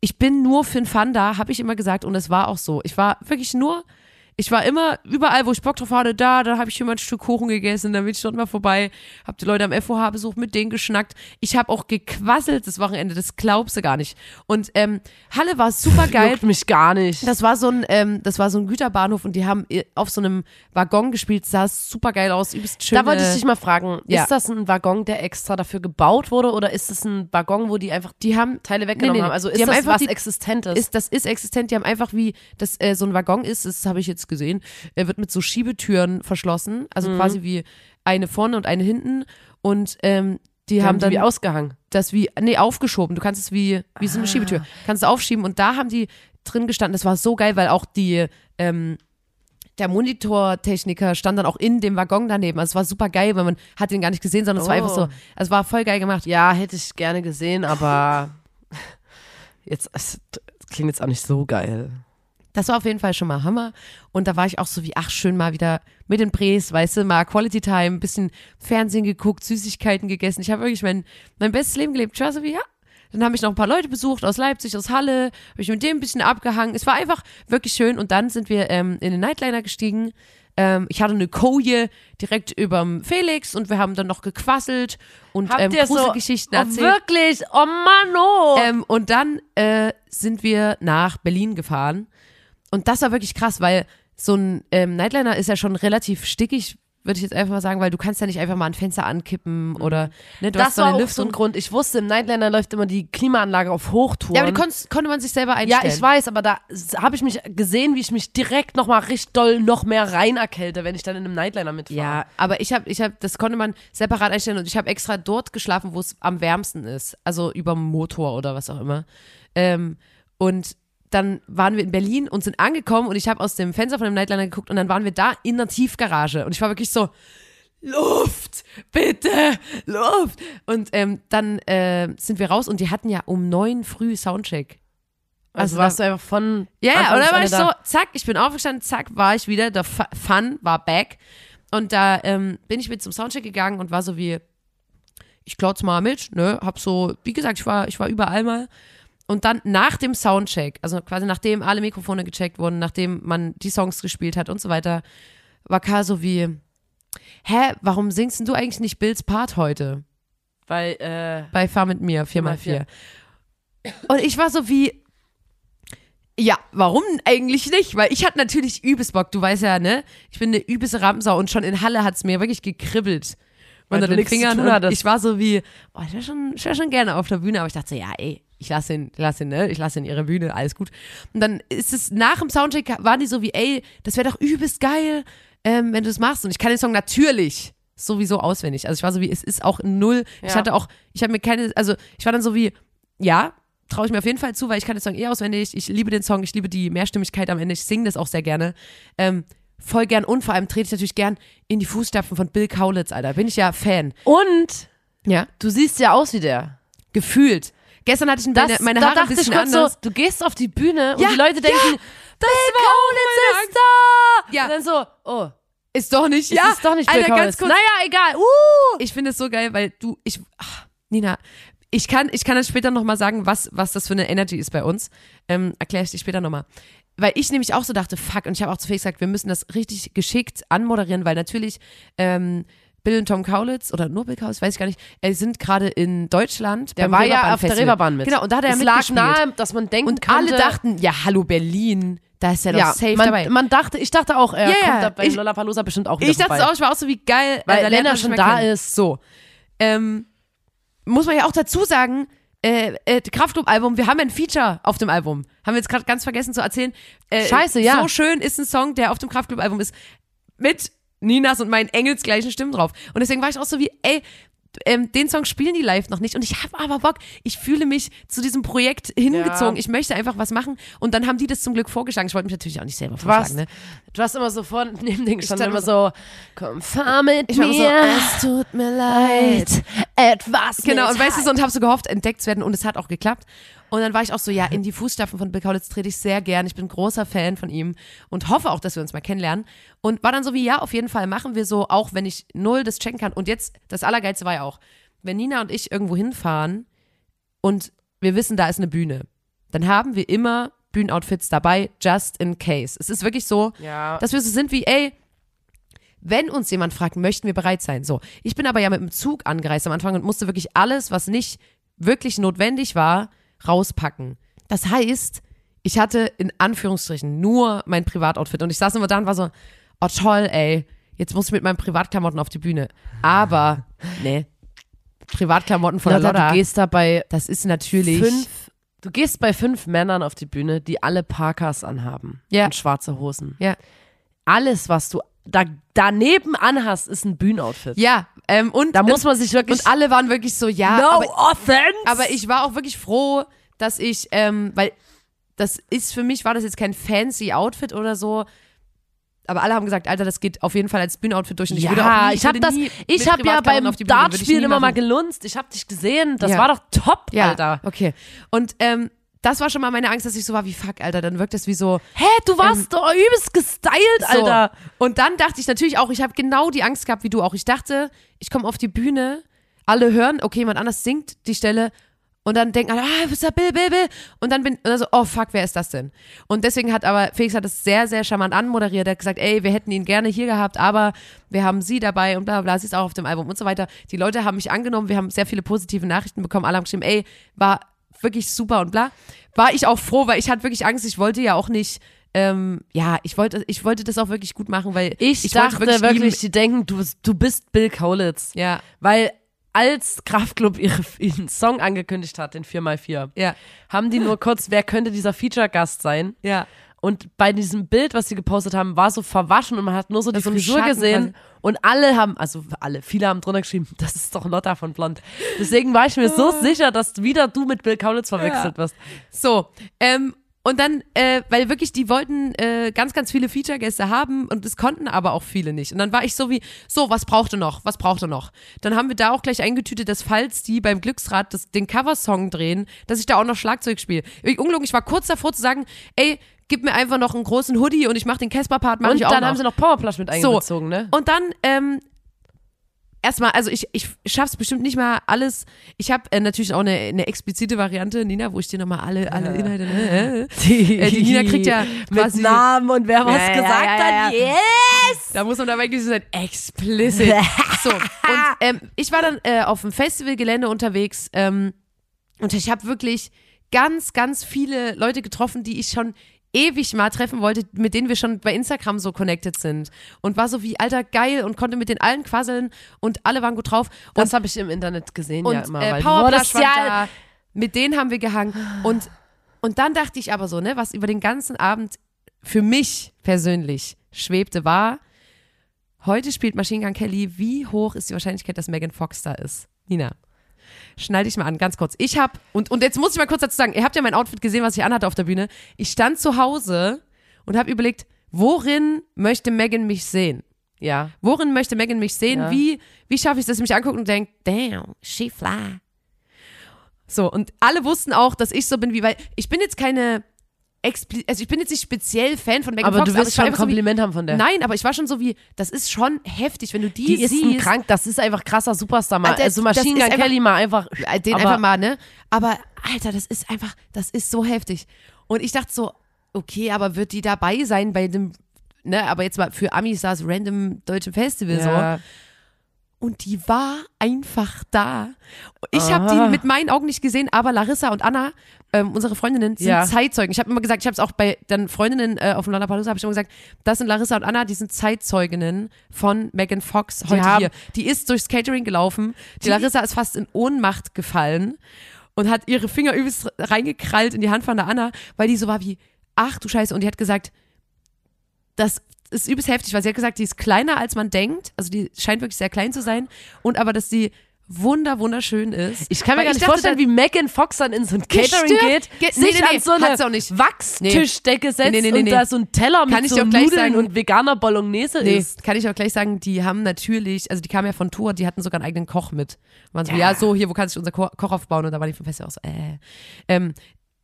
S2: ich bin nur für den Fun da, habe ich immer gesagt und es war auch so. Ich war wirklich nur, ich war immer überall, wo ich Bock drauf hatte, da, da habe ich immer ein Stück Kuchen gegessen, dann bin ich dort mal vorbei, habe die Leute am FOH besucht, mit denen geschnackt. Ich habe auch gequasselt das Wochenende, das glaubst du gar nicht. Und ähm, Halle war super geil.
S1: Juckt mich gar nicht.
S2: Das war so ein, ähm, das war so ein Güterbahnhof und die haben äh, auf so einem Waggon gespielt, sah super geil aus, übelst schön.
S1: da wollte ich dich mal fragen,
S2: Ja.
S1: ist das ein Waggon, der extra dafür gebaut wurde oder ist es ein Waggon, wo die einfach
S2: die haben
S1: Teile weggenommen
S2: Nee, nee,
S1: haben? Also ist das
S2: einfach
S1: was
S2: die-
S1: Existentes?
S2: ist, das ist existent. Die haben einfach wie das äh, so ein Waggon ist, das habe ich jetzt gesehen, er wird mit so Schiebetüren verschlossen, also
S1: Mhm.
S2: quasi wie eine vorne und eine hinten und ähm, die,
S1: die
S2: haben
S1: haben
S2: dann
S1: die wie ausgehangen.
S2: das wie nee aufgeschoben. Du kannst es wie wie
S1: Ah.
S2: so eine Schiebetür kannst du aufschieben und da haben die drin gestanden. Das war so geil, weil auch die ähm, der Monitortechniker stand dann auch in dem Waggon daneben. Also es war super geil, weil man hat ihn gar nicht gesehen, sondern es war
S1: Oh.
S2: einfach so, also es war voll geil gemacht.
S1: Ja, hätte ich gerne gesehen, aber jetzt es klingt jetzt auch nicht so geil.
S2: Das war auf jeden Fall schon mal Hammer. Und da war ich auch so wie, ach, schön mal wieder mit den Prés, weißt du, mal Quality Time, bisschen Fernsehen geguckt, Süßigkeiten gegessen. Ich habe wirklich mein, mein bestes Leben gelebt. Ich war so wie, ja. Dann habe ich noch ein paar Leute besucht aus Leipzig, aus Halle, habe ich mit dem ein bisschen abgehangen. Es war einfach wirklich schön. Und dann sind wir ähm, in den Nightliner gestiegen. Ähm, ich hatte eine Koje direkt überm Felix und wir haben dann noch gequasselt und
S1: Habt
S2: ähm,
S1: ihr so
S2: Gruselgeschichten
S1: oh,
S2: erzählt.
S1: wirklich? Oh Mann, oh.
S2: Ähm, und dann äh, sind wir nach Berlin gefahren. Und das war wirklich krass, weil so ein ähm, Nightliner ist ja schon relativ stickig, würde ich jetzt einfach mal sagen, weil du kannst ja nicht einfach mal ein Fenster ankippen oder ne, du hast
S1: das
S2: so Lüftung.
S1: so ein Grund. Ich wusste, im Nightliner läuft immer die Klimaanlage auf Hochtouren.
S2: ja, aber die konntest, konnte man sich selber
S1: ja,
S2: einstellen.
S1: ich weiß, aber da habe ich mich gesehen, wie ich mich direkt noch mal richtig doll noch mehr rein erkälte, wenn ich dann in einem Nightliner mitfahre.
S2: Ja, aber ich habe, ich habe, das konnte man separat einstellen und ich habe extra dort geschlafen, wo es am wärmsten ist, also über dem Motor oder was auch immer. Ähm, und dann waren wir in Berlin und sind angekommen und ich habe aus dem Fenster von dem Nightliner geguckt und dann waren wir da in der Tiefgarage und ich war wirklich so Luft, bitte, Luft. Und ähm, dann äh, sind wir raus und die hatten ja um neun früh Soundcheck.
S1: Also,
S2: Also
S1: warst du einfach von
S2: Ja,
S1: Anfang
S2: und dann war ich so,
S1: da.
S2: zack, ich bin aufgestanden, zack, war ich wieder, der Fu- Fun war back. Und da ähm, bin ich mit zum Soundcheck gegangen und war so wie, ich klaut's mal mit, ne, hab so, wie gesagt, ich war, ich war überall mal. Und dann nach dem Soundcheck, also quasi nachdem alle Mikrofone gecheckt wurden, nachdem man die Songs gespielt hat und so weiter, war Karl so wie, hä, warum singst denn du eigentlich nicht Bills Part heute?
S1: Weil, äh,
S2: bei Fahr mit mir, 4x4.
S1: 4x4.
S2: Und ich war so wie, ja, warum eigentlich nicht? Weil ich hatte natürlich übelst Bock, du weißt ja, ne? Ich bin eine übelste Rampensau und schon in Halle hat's mir wirklich gekribbelt.
S1: Weil
S2: unter den Fingern. Und ich war so wie, oh, ich wäre schon, ich wär schon gerne auf der Bühne, aber ich dachte so, ja, ey, ich lasse ihn, ich lasse ihn, ne? Ich lasse ihn ihre Bühne, alles gut. Und dann ist es nach dem Soundcheck, waren die so wie, ey, das wäre doch übelst geil, ähm, wenn du das machst. Und ich kann den Song natürlich, sowieso auswendig. Also ich war so wie, es ist auch null. Ich
S1: Ja.
S2: hatte auch, ich habe mir keine, also ich war dann so wie, ja, traue ich mir auf jeden Fall zu, weil ich kann den Song eh auswendig. Ich liebe den Song, ich liebe die Mehrstimmigkeit am Ende. Ich singe das auch sehr gerne. Ähm, voll gern und vor allem trete ich natürlich gern in die Fußstapfen von Bill Kaulitz, Alter. Bin ich ja Fan.
S1: Und
S2: Ja.
S1: du siehst ja aus wie der.
S2: Gefühlt. Gestern hatte ich meine,
S1: Das,
S2: meine
S1: da
S2: Haare ein
S1: dachte ich
S2: bisschen
S1: kurz
S2: anders.
S1: so, du gehst auf die Bühne
S2: Ja,
S1: und die Leute denken,
S2: ja,
S1: das
S2: war meine
S1: Kaulitz ist da.
S2: Ja.
S1: Und dann so, oh,
S2: Ist doch nicht, ja.
S1: ist doch nicht Bill
S2: Alter, ganz kurz.
S1: Naja, egal. Uh.
S2: Ich finde es so geil, weil du, ich, ach, Nina, ich kann, ich kann das später nochmal sagen, was, was das für eine Energy ist bei uns. Ähm, Erkläre ich dir später nochmal. Weil ich nämlich auch so dachte, fuck, und ich habe auch zu Felix gesagt, wir müssen das richtig geschickt anmoderieren, weil natürlich ähm, Bill und Tom Kaulitz oder nur Bill Kaulitz, weiß ich gar nicht, äh, sind gerade in Deutschland.
S1: Der war ja auf der. Reeperbahn mit.
S2: Genau, und da hat er
S1: es lag
S2: mitgespielt.
S1: nahe, dass man denken
S2: und
S1: könnte,
S2: alle dachten, ja, hallo Berlin, da ist er doch
S1: ja,
S2: safe
S1: man,
S2: dabei.
S1: man dachte, ich dachte auch, er
S2: Ja, ja,
S1: kommt da bei
S2: ich-
S1: Lollapalooza bestimmt auch wieder
S2: Ich dachte
S1: vorbei.
S2: es auch, ich war auch so wie geil,
S1: Weil
S2: da lernt
S1: Lena
S2: man
S1: schon da
S2: kennen.
S1: ist.
S2: So. Ähm, muss man ja auch dazu sagen, äh, äh, Kraftclub-Album, wir haben ein Feature auf dem Album. Haben wir jetzt gerade ganz vergessen zu erzählen. Äh,
S1: Scheiße, ja.
S2: So schön ist ein Song, der auf dem Kraftclub-Album ist, mit Ninas und meinen engelsgleichen Stimmen drauf. Und deswegen war ich auch so wie, ey, ähm, den Song spielen die live noch nicht und ich habe aber Bock. Ich fühle mich zu diesem Projekt hingezogen.
S1: Ja.
S2: Ich möchte einfach was machen und dann haben die das zum Glück vorgeschlagen. Ich wollte mich natürlich auch nicht selber
S1: Du warst,
S2: vorschlagen. Ne?
S1: du hast immer so vor neben den gestanden,
S2: stand
S1: immer so, komm, fahr mit
S2: Ich war
S1: mir,
S2: so, es tut mir leid.
S1: etwas
S2: Genau, und weißt du, so, und habe so gehofft, entdeckt zu werden und es hat auch geklappt. Und dann war ich auch so, ja, in die Fußstapfen von Bill Kaulitz trete ich sehr gern. Ich bin großer Fan von ihm und hoffe auch, dass wir uns mal kennenlernen. Und war dann so wie, ja, auf jeden Fall machen wir so, auch wenn ich null das checken kann. Und jetzt, das Allergeilste war ja auch, wenn Nina und ich irgendwo hinfahren und wir wissen, da ist eine Bühne, dann haben wir immer Bühnenoutfits dabei, just in case. Es ist wirklich so,
S1: Ja.
S2: dass wir so sind wie, ey, wenn uns jemand fragt, möchten wir bereit sein. So, ich bin aber ja mit dem Zug angereist am Anfang und musste wirklich alles, was nicht wirklich notwendig war, rauspacken. Das heißt, ich hatte in Anführungsstrichen nur mein Privatoutfit und ich saß immer da und war so, oh toll, ey, jetzt muss ich mit meinen Privatklamotten auf die Bühne. Aber, nee, Privatklamotten von
S1: Lotta,
S2: der Lotta,
S1: du gehst da bei
S2: das ist natürlich,
S1: fünf, du gehst bei fünf Männern auf die Bühne, die alle Parkas anhaben
S2: Ja.
S1: und schwarze Hosen.
S2: ja,
S1: Alles, was du da daneben anhast, ist ein Bühnenoutfit.
S2: ja, ähm, und,
S1: Da muss man sich wirklich
S2: und alle waren wirklich so, ja,
S1: no
S2: aber,
S1: offense.
S2: Aber ich war auch wirklich froh, dass ich, ähm, weil das ist für mich, war das jetzt kein fancy Outfit oder so. Aber alle haben gesagt, Alter, das geht auf jeden Fall als Bühnenoutfit durch. Und ich
S1: ja,
S2: würde auch nie,
S1: ich habe
S2: würde
S1: das, ich habe ja beim
S2: würde ich
S1: Dartspielen immer mal gelunzt. Ich habe dich gesehen. Das
S2: Ja.
S1: war doch top,
S2: ja,
S1: Alter.
S2: Okay. Und ähm, das war schon mal meine Angst, dass ich so war wie fuck, Alter. Dann wirkt das wie so.
S1: Hä, du warst doch übelst gestylt,
S2: so.
S1: Alter.
S2: Und dann dachte ich natürlich auch, ich habe genau die Angst gehabt wie du auch. Ich dachte, ich komme auf die Bühne, alle hören, okay, jemand anders singt die Stelle und dann denken alle, ah, bist du Bill, Bill, Bill. Und dann bin ich so, oh fuck, wer ist das denn? Und deswegen hat aber, Felix hat es sehr, sehr charmant anmoderiert. Er hat gesagt, ey, wir hätten ihn gerne hier gehabt, aber wir haben sie dabei und bla, bla, sie ist auch auf dem Album und so weiter. Die Leute haben mich angenommen, wir haben sehr viele positive Nachrichten bekommen. Alle haben geschrieben, ey, war wirklich super und bla. War ich auch froh, weil ich hatte wirklich Angst, ich wollte ja auch nicht, ähm, ja, ich wollte, ich wollte das auch wirklich gut machen, weil
S1: Ich,
S2: ich
S1: dachte
S2: wirklich
S1: wirklich, die denken, du, du bist Bill Kaulitz.
S2: Ja,
S1: Weil als Kraftklub ihre, ihren Song angekündigt hat, den 4x4,
S2: ja,
S1: haben die nur kurz, wer könnte dieser Feature-Gast sein?
S2: ja.
S1: Und bei diesem Bild, was sie gepostet haben, war so verwaschen und man hat nur so die
S2: so ein
S1: Frisur
S2: Schatten
S1: gesehen.
S2: quasi.
S1: Und alle haben, also alle, viele haben drunter geschrieben, das ist doch Lotta von Blond. Deswegen war ich mir so sicher, dass wieder du mit Bill Kaulitz verwechselt wirst.
S2: So, ähm, und dann, äh, weil wirklich, die wollten äh, ganz, ganz viele Feature-Gäste haben und es konnten aber auch viele nicht. Und dann war ich so wie, so, was braucht ihr noch? Was braucht ihr noch? Dann haben wir da auch gleich eingetütet, dass falls die beim Glücksrad das, den Coversong drehen, dass ich da auch noch Schlagzeug spiele. Ich, ungelogen, ich war kurz davor zu sagen, ey, gib mir einfach noch einen großen Hoodie und ich mach den Casper-Part, mach
S1: Und
S2: ich auch
S1: dann
S2: noch.
S1: haben sie noch Powerplush mit
S2: So.
S1: eingezogen, ne?
S2: Und dann, ähm, erstmal, also ich, ich schaff's bestimmt nicht mal alles. Ich habe äh, natürlich auch eine, eine explizite Variante, Nina, wo ich dir nochmal alle, alle Inhalte, ne,
S1: Die,
S2: Äh, die Nina kriegt ja
S1: mit
S2: quasi-
S1: Namen und wer was
S2: Ja, ja,
S1: gesagt
S2: ja, ja,
S1: hat.
S2: ja.
S1: Yes!
S2: Da muss man dabei gewesen sein, explicit. So, und ähm, ich war dann äh, auf dem Festivalgelände unterwegs ähm, und ich habe wirklich ganz, ganz viele Leute getroffen, die ich schon ewig mal treffen wollte, mit denen wir schon bei Instagram so connected sind. Und war so wie, alter, geil und konnte mit den allen quasseln und alle waren gut drauf. Und
S1: Das habe ich im Internet gesehen,
S2: und
S1: ja immer.
S2: äh,
S1: wurdest
S2: war da. Mit denen haben wir gehangen. Und, und dann dachte ich aber so, ne, was über den ganzen Abend für mich persönlich schwebte, war, Heute spielt Machine Gun Kelly. Wie hoch ist die Wahrscheinlichkeit, dass Megan Fox da ist? Nina. Schnall dich mal an, ganz kurz. Ich hab, und, und jetzt muss ich mal kurz dazu sagen, ihr habt ja mein Outfit gesehen, was ich anhatte auf der Bühne. Ich stand zu Hause und habe überlegt, worin möchte Megan mich sehen?
S1: Ja.
S2: Worin möchte Megan mich sehen?
S1: Ja.
S2: Wie, wie schaffe ich es, dass sie mich anguckt und denkt, damn, she fly. So, und alle wussten auch, dass ich so bin wie, weil ich bin jetzt keine, expli also ich bin jetzt nicht speziell Fan von Megan
S1: Aber
S2: Fox,
S1: du
S2: war
S1: schon ein
S2: einfach so wie,
S1: Kompliment haben von der.
S2: Nein, aber ich war schon so wie, das ist schon heftig, wenn du die,
S1: die ist
S2: siehst.
S1: krank, das ist einfach krasser Superstar mal.
S2: Alter,
S1: also Machine Gun Kelly mal einfach.
S2: Äh, den
S1: aber-
S2: einfach mal, ne? Aber Alter, das ist einfach, das ist so heftig. Und ich dachte so, okay, aber wird die dabei sein bei dem, ne, aber jetzt mal für Amis das random deutschen Festival so. Und die war einfach da. Ich habe die mit meinen Augen nicht gesehen, aber Larissa und Anna, ähm, unsere Freundinnen, sind
S1: Ja.
S2: Zeitzeugen. Ich habe immer gesagt, ich habe es auch bei dann Freundinnen äh, auf dem Lollapalooza, habe ich immer gesagt, das sind Larissa und Anna, die sind Zeitzeuginnen von Megan Fox heute
S1: haben-
S2: hier. Die ist durchs Catering gelaufen. Die Larissa ist fast in Ohnmacht gefallen und hat ihre Finger übelst reingekrallt in die Hand von der Anna, weil die so war wie, ach du Scheiße. Und die hat gesagt, das ist übelst heftig, weil sie hat gesagt, die ist kleiner als man denkt. Also die scheint wirklich sehr klein zu sein. Und aber, dass sie wunder, wunderschön ist.
S1: Ich kann mir
S2: Weil
S1: gar nicht
S2: dachte
S1: vorstellen, wie Megan Fox dann in so ein Catering geht,
S2: Ge- nee,
S1: sich
S2: nee, nee,
S1: an so eine
S2: auch nicht.
S1: Wachstischdecke setzt
S2: Nee, nee, nee,
S1: und da so ein Teller
S2: Kann
S1: mit
S2: ich
S1: so Nudeln
S2: sagen.
S1: und veganer Bolognese ist.
S2: kann ich auch gleich sagen, die haben natürlich, also die kamen ja von Tour, die hatten sogar einen eigenen Koch mit. Waren so, ja, so, hier, wo kann sich unser Ko Koch aufbauen? Und da war die vom Festival auch so, äh. Ähm,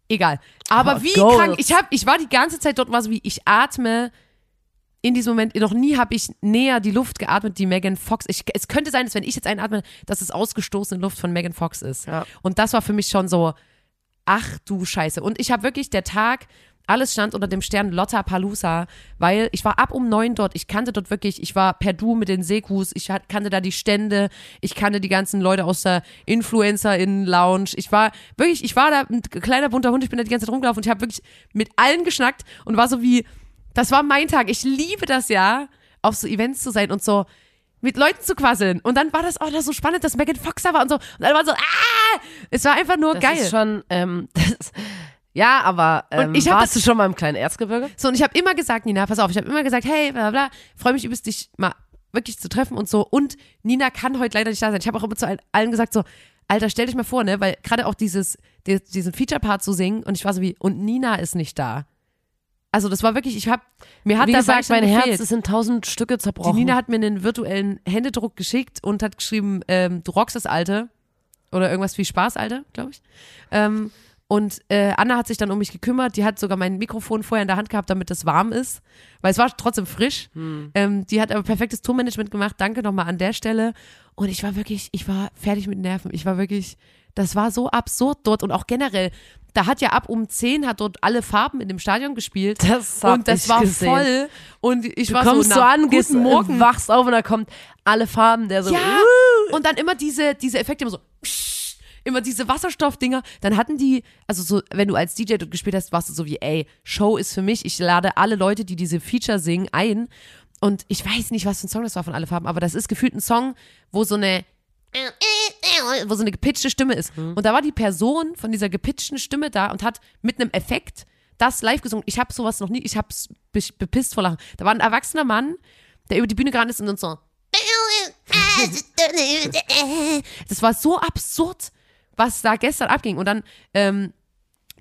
S2: egal. Aber
S1: Hot
S2: wie
S1: Goals.
S2: krank, ich hab, ich war die ganze Zeit dort, war so wie, ich atme in diesem Moment, noch nie habe ich näher die Luft geatmet, die Megan Fox. Ich, es könnte sein, dass wenn ich jetzt einatme, dass es ausgestoßene Luft von Megan Fox ist.
S1: Ja.
S2: Und das war für mich schon so, ach du Scheiße. Und ich habe wirklich der Tag, alles stand unter dem Stern Lotta Palusa, weil ich war ab um neun dort. Ich kannte dort wirklich, ich war per Du mit den Sekus, ich kannte da die Stände, ich kannte die ganzen Leute aus der Influencer-Innen-Lounge. Ich war wirklich, ich war da ein kleiner bunter Hund, ich bin da die ganze Zeit rumgelaufen und ich habe wirklich mit allen geschnackt und war so wie, das war mein Tag. Ich liebe das ja, auf so Events zu sein und so mit Leuten zu quasseln. Und dann war das auch das so spannend, dass Megan Fox da war und so. Und dann war so, ah! Es war einfach nur
S1: Das
S2: geil.
S1: ist schon, ähm, das, ja, aber ähm,
S2: Und ich
S1: warst
S2: das-
S1: du schon mal im kleinen Erzgebirge?
S2: So, und ich habe immer gesagt, Nina, pass auf, ich habe immer gesagt, hey, bla bla, freue mich übelst, dich mal wirklich zu treffen und so. Und Nina kann heute leider nicht da sein. Ich habe auch immer zu allen- gesagt, so, Alter, stell dich mal vor, ne, weil gerade auch dieses, die, diesen Feature-Part zu singen und ich war so wie, und Nina ist nicht da. Also das war wirklich, ich habe, mir hat
S1: Wie gesagt, mein
S2: gefehlt.
S1: Herz ist in tausend Stücke
S2: Die
S1: zerbrochen.
S2: Nina hat mir einen virtuellen Händedruck geschickt und hat geschrieben, ähm, du rockst das Alte. Oder irgendwas wie Spaß, Alte, glaube ich. Ähm, und äh, Anna hat sich dann um mich gekümmert. Die hat sogar mein Mikrofon vorher in der Hand gehabt, damit es warm ist. Weil es war trotzdem frisch. Ähm, die hat aber perfektes Tourmanagement gemacht. Danke nochmal an der Stelle. Und ich war wirklich, ich war fertig mit Nerven. Ich war wirklich, das war so absurd dort. Und auch generell, da hat ja ab um 10 hat dort alle Farben in dem Stadion gespielt.
S1: Das hab
S2: und das
S1: ich
S2: war
S1: gesehen.
S2: voll. Und ich
S1: du
S2: war
S1: kommst
S2: so,
S1: so an, gehst
S2: guten Morgen.
S1: Morgen, wachst auf und da kommt alle Farben, der so,
S2: Ja,
S1: uh,
S2: und dann immer diese, diese Effekte immer so, psch, immer diese Wasserstoffdinger. Dann hatten die, also so, wenn du als DJ dort gespielt hast, warst du so wie, ey, Show ist für mich, ich lade alle Leute, die diese Feature singen, ein. Und ich weiß nicht, was für ein Song das war von Alle Farben, aber das ist gefühlt ein Song, wo so eine wo so eine gepitchte Stimme ist. Und da war die Person von dieser gepitchten Stimme da und hat mit einem Effekt das live gesungen. Ich habe sowas noch nie, ich hab's be- bepisst vor Lachen. Da war ein erwachsener Mann, der über die Bühne gerannt ist und uns so das war so absurd, was da gestern abging. Und dann ähm,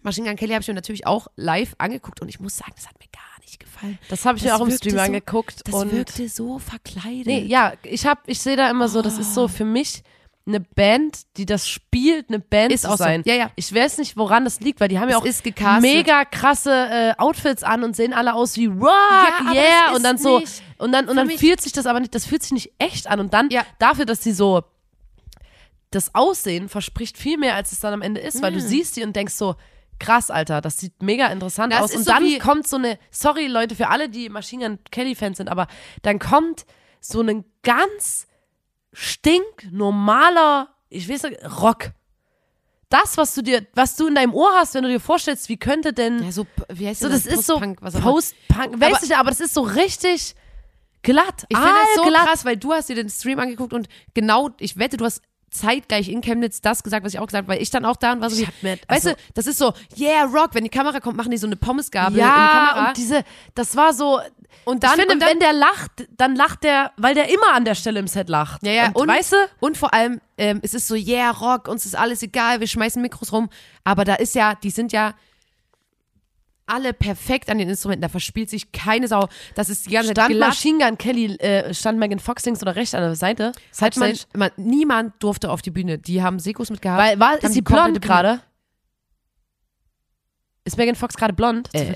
S2: Machine Gun Kelly habe ich mir natürlich auch live angeguckt und ich muss sagen, das hat mir gar nicht gefallen.
S1: das habe ich
S2: Das
S1: mir auch im Stream
S2: so-
S1: angeguckt.
S2: Das
S1: und
S2: wirkte so verkleidet.
S1: Nee, ja, ich hab, ich sehe da immer so, das ist so für mich eine Band, die das spielt, eine Band
S2: Ist
S1: zu
S2: auch so.
S1: sein.
S2: Ja, ja.
S1: Ich weiß nicht, woran das liegt, weil die haben ja
S2: Es
S1: auch mega krasse äh, Outfits an und sehen alle aus wie Rock,
S2: aber
S1: yeah,
S2: das
S1: und dann so und dann und dann fühlt sich das aber nicht, das fühlt sich nicht echt an und dann
S2: Ja.
S1: dafür, dass sie so das Aussehen verspricht viel mehr, als es dann am Ende ist, weil du siehst die und denkst so krass, Alter, das sieht mega interessant
S2: Das
S1: aus und
S2: so
S1: dann kommt so eine sorry Leute für alle, die Machine Gun Kelly Fans sind, aber dann kommt so ein ganz stinknormaler, ich weiß nicht, Rock. Das, was du dir, was du in deinem Ohr hast, wenn du dir vorstellst, wie könnte denn
S2: Ja, so, wie heißt
S1: so,
S2: denn
S1: das ist so
S2: Post-Punk,
S1: weiß
S2: Aber-
S1: ich nicht, aber das ist so richtig glatt.
S2: Ich finde das so
S1: Allglatt.
S2: krass, weil du hast dir den Stream angeguckt und genau, ich wette, du hast zeitgleich in Chemnitz das gesagt, was ich auch gesagt habe, weil ich dann auch da und war so
S1: Ich
S2: wie,
S1: mir-
S2: weißt
S1: also-
S2: du, das ist so, yeah, Rock, wenn die Kamera kommt, machen die so eine Pommesgabel in die
S1: Ja,
S2: Kamera.
S1: und diese, das war so.
S2: Und dann-
S1: ich finde,
S2: und dann-
S1: wenn der lacht, dann lacht der, weil der immer an der Stelle im Set lacht.
S2: Ja, ja,
S1: und,
S2: und,
S1: weißt du?
S2: und vor allem, ähm, es ist so, yeah, Rock, uns ist alles egal, wir schmeißen Mikros rum. Aber da ist ja, die sind ja alle perfekt an den Instrumenten, da verspielt sich keine Sau. Das ist die ganze Zeit
S1: Stand
S2: glatt.
S1: Machine Gun Kelly, äh, stand Megan Fox links oder rechts an der Seite?
S2: Hat man, man, niemand durfte auf die Bühne. Die haben Sekos mitgehabt.
S1: Weil, war, ist sie blond gerade? Ist Megan Fox gerade blond?
S2: Äh,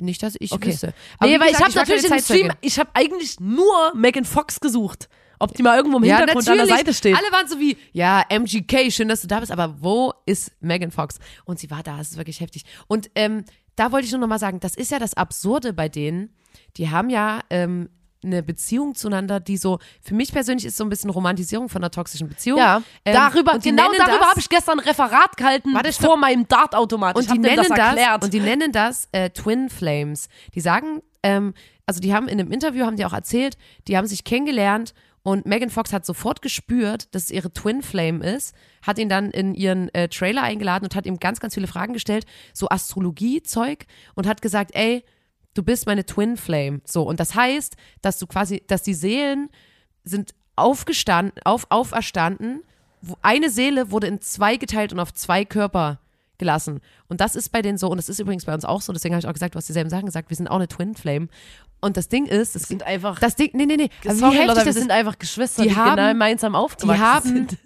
S2: nicht, dass ich
S1: Okay.
S2: wüsste.
S1: nee,
S2: wie
S1: weil ich
S2: gesagt,
S1: habe
S2: war
S1: natürlich im Stream, ich habe eigentlich nur Megan Fox gesucht. Ob die mal irgendwo im
S2: Ja,
S1: Hintergrund
S2: natürlich.
S1: an der Seite steht.
S2: Alle waren so wie, ja, MGK, schön, dass du da bist, aber wo ist Megan Fox? Und sie war da, es ist wirklich heftig. Und ähm, da wollte ich nur noch mal sagen, das ist ja das Absurde bei denen. Die haben ja ähm, eine Beziehung zueinander, die so, für mich persönlich ist so ein bisschen Romantisierung von einer toxischen Beziehung.
S1: Ja,
S2: Ähm,
S1: darüber, genau darüber
S2: das-
S1: habe ich gestern ein Referat gehalten
S2: Warte,
S1: vor meinem Dartautomat.
S2: Und
S1: ich
S2: die nennen
S1: das erklärt.
S2: und die nennen das äh, Twin Flames. Die sagen, ähm, also die haben in einem Interview haben die auch erzählt, die haben sich kennengelernt und Megan Fox hat sofort gespürt, dass es ihre Twin Flame ist, hat ihn dann in ihren äh, Trailer eingeladen und hat ihm ganz, ganz viele Fragen gestellt, so Astrologie-Zeug und hat gesagt, ey, du bist meine Twin Flame. So, und das heißt, dass du quasi, dass die Seelen sind aufgestanden, auf, auferstanden. Eine Seele wurde in zwei geteilt und auf zwei Körper gelassen. Und das ist bei denen so, und das ist übrigens bei uns auch so, deswegen habe ich auch gesagt, du hast dieselben Sachen gesagt, wir sind auch eine Twin Flame. Und das Ding ist, es
S1: sind einfach.
S2: das Ding, nee, nee, nee,
S1: Sorry,
S2: wie heftig
S1: Leute,
S2: das
S1: sind einfach Geschwister,
S2: Die
S1: die,
S2: haben-
S1: genau gemeinsam aufgewachsen
S2: die haben,
S1: sind.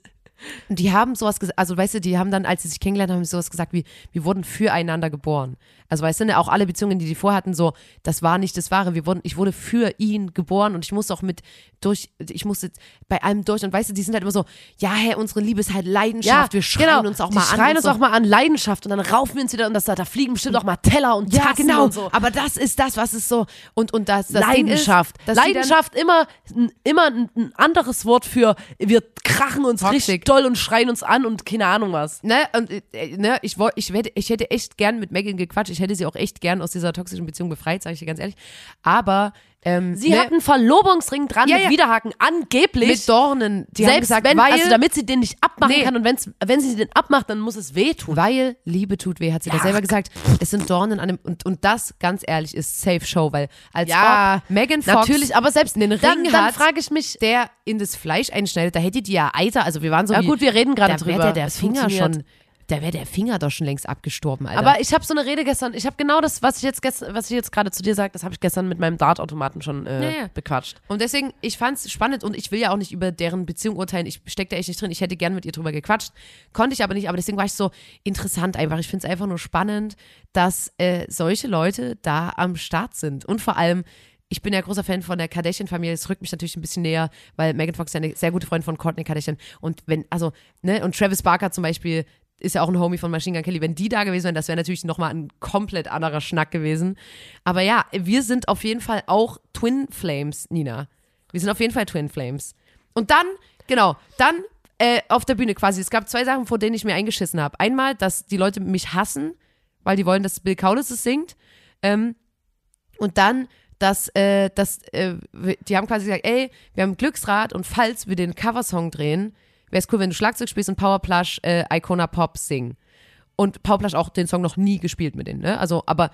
S2: Die haben sowas gesagt, also weißt du, die haben dann, als sie sich kennengelernt haben, sowas gesagt wie, wir wurden füreinander geboren. Also weißt du, ne, auch alle Beziehungen, die die vorher hatten, so, das war nicht das Wahre, wir wurden, ich wurde für ihn geboren und ich muss auch mit durch, ich musste bei allem durch und weißt du, die sind halt immer so, ja, hey, unsere Liebe ist halt Leidenschaft, wir schreien
S1: genau.
S2: uns auch mal an.
S1: schreien
S2: und
S1: uns
S2: so.
S1: auch mal an Leidenschaft und dann raufen wir uns wieder und das, da, da fliegen bestimmt auch mal Teller und
S2: ja,
S1: Tassen
S2: genau.
S1: und so.
S2: Aber das ist das, was es so und und das, das
S1: Leidenschaft.
S2: Ist,
S1: Leidenschaft immer, immer ein, ein anderes Wort für wir krachen uns
S2: Toxic.
S1: richtig doll und schreien uns an und keine Ahnung was.
S2: Ne, und äh, ne, ich ich hätte, ich hätte echt gern mit Megan gequatscht. Ich hätte sie auch echt gern aus dieser toxischen Beziehung befreit, sage ich dir ganz ehrlich. Aber ähm,
S1: Sie
S2: ne,
S1: hat einen Verlobungsring dran
S2: Ja,
S1: mit
S2: ja.
S1: Widerhaken, angeblich.
S2: mit Dornen. Die haben
S1: selbst
S2: gesagt,
S1: wenn,
S2: weil,
S1: also damit sie den nicht abmachen
S2: Nee.
S1: kann und wenn's, wenn sie den abmacht, dann muss es wehtun.
S2: weil Liebe tut weh, hat sie da
S1: Ja.
S2: selber gesagt. Es sind Dornen an dem und und das ganz ehrlich ist Safe Show, weil als
S1: Ja,
S2: Megan Fox
S1: Natürlich, aber selbst
S2: einen Ring
S1: dann, dann frage ich mich,
S2: der in das Fleisch einschneidet, da hätte die ja Eiter. Also wir waren so
S1: ja
S2: wie,
S1: gut, wir reden gerade
S2: da
S1: drüber.
S2: der, der Finger schon, da wäre der Finger doch schon längst abgestorben, Alter.
S1: Aber ich habe so eine Rede gestern, ich habe genau das, was ich jetzt gestern, was ich jetzt gerade zu dir sage, das habe ich gestern mit meinem Dartautomaten schon äh,
S2: Ja, ja.
S1: bequatscht.
S2: Und deswegen, ich fand's spannend und ich will ja auch nicht über deren Beziehung urteilen. Ich steck da echt nicht drin. Ich hätte gern mit ihr drüber gequatscht. Konnte ich aber nicht. Aber deswegen war ich so interessant einfach. Ich find's einfach nur spannend, dass äh, solche Leute da am Start sind. Und vor allem, ich bin ja großer Fan von der Kardashian-Familie. Es rückt mich natürlich ein bisschen näher, weil Megan Fox ist ja eine sehr gute Freundin von Courtney Kardashian. Und wenn, also, ne, und Travis Barker zum Beispiel ist ja auch ein Homie von Machine Gun Kelly. Wenn die da gewesen wären, das wäre natürlich nochmal ein komplett anderer Schnack gewesen. Aber ja, wir sind auf jeden Fall auch Twin Flames, Nina. Wir sind auf jeden Fall Twin Flames. Und dann, genau, dann äh, auf der Bühne quasi. Es gab zwei Sachen, vor denen ich mir eingeschissen habe. Einmal, dass die Leute mich hassen, weil die wollen, dass Bill Kaulitz es singt. Ähm, und dann, dass, äh, dass äh, die haben quasi gesagt, ey, wir haben ein Glücksrad und falls wir den Coversong drehen, wäre es cool, wenn du Schlagzeug spielst und Powerplush äh, Icona Pop singen. Und Powerplush auch den Song noch nie gespielt mit denen, ne? Also, aber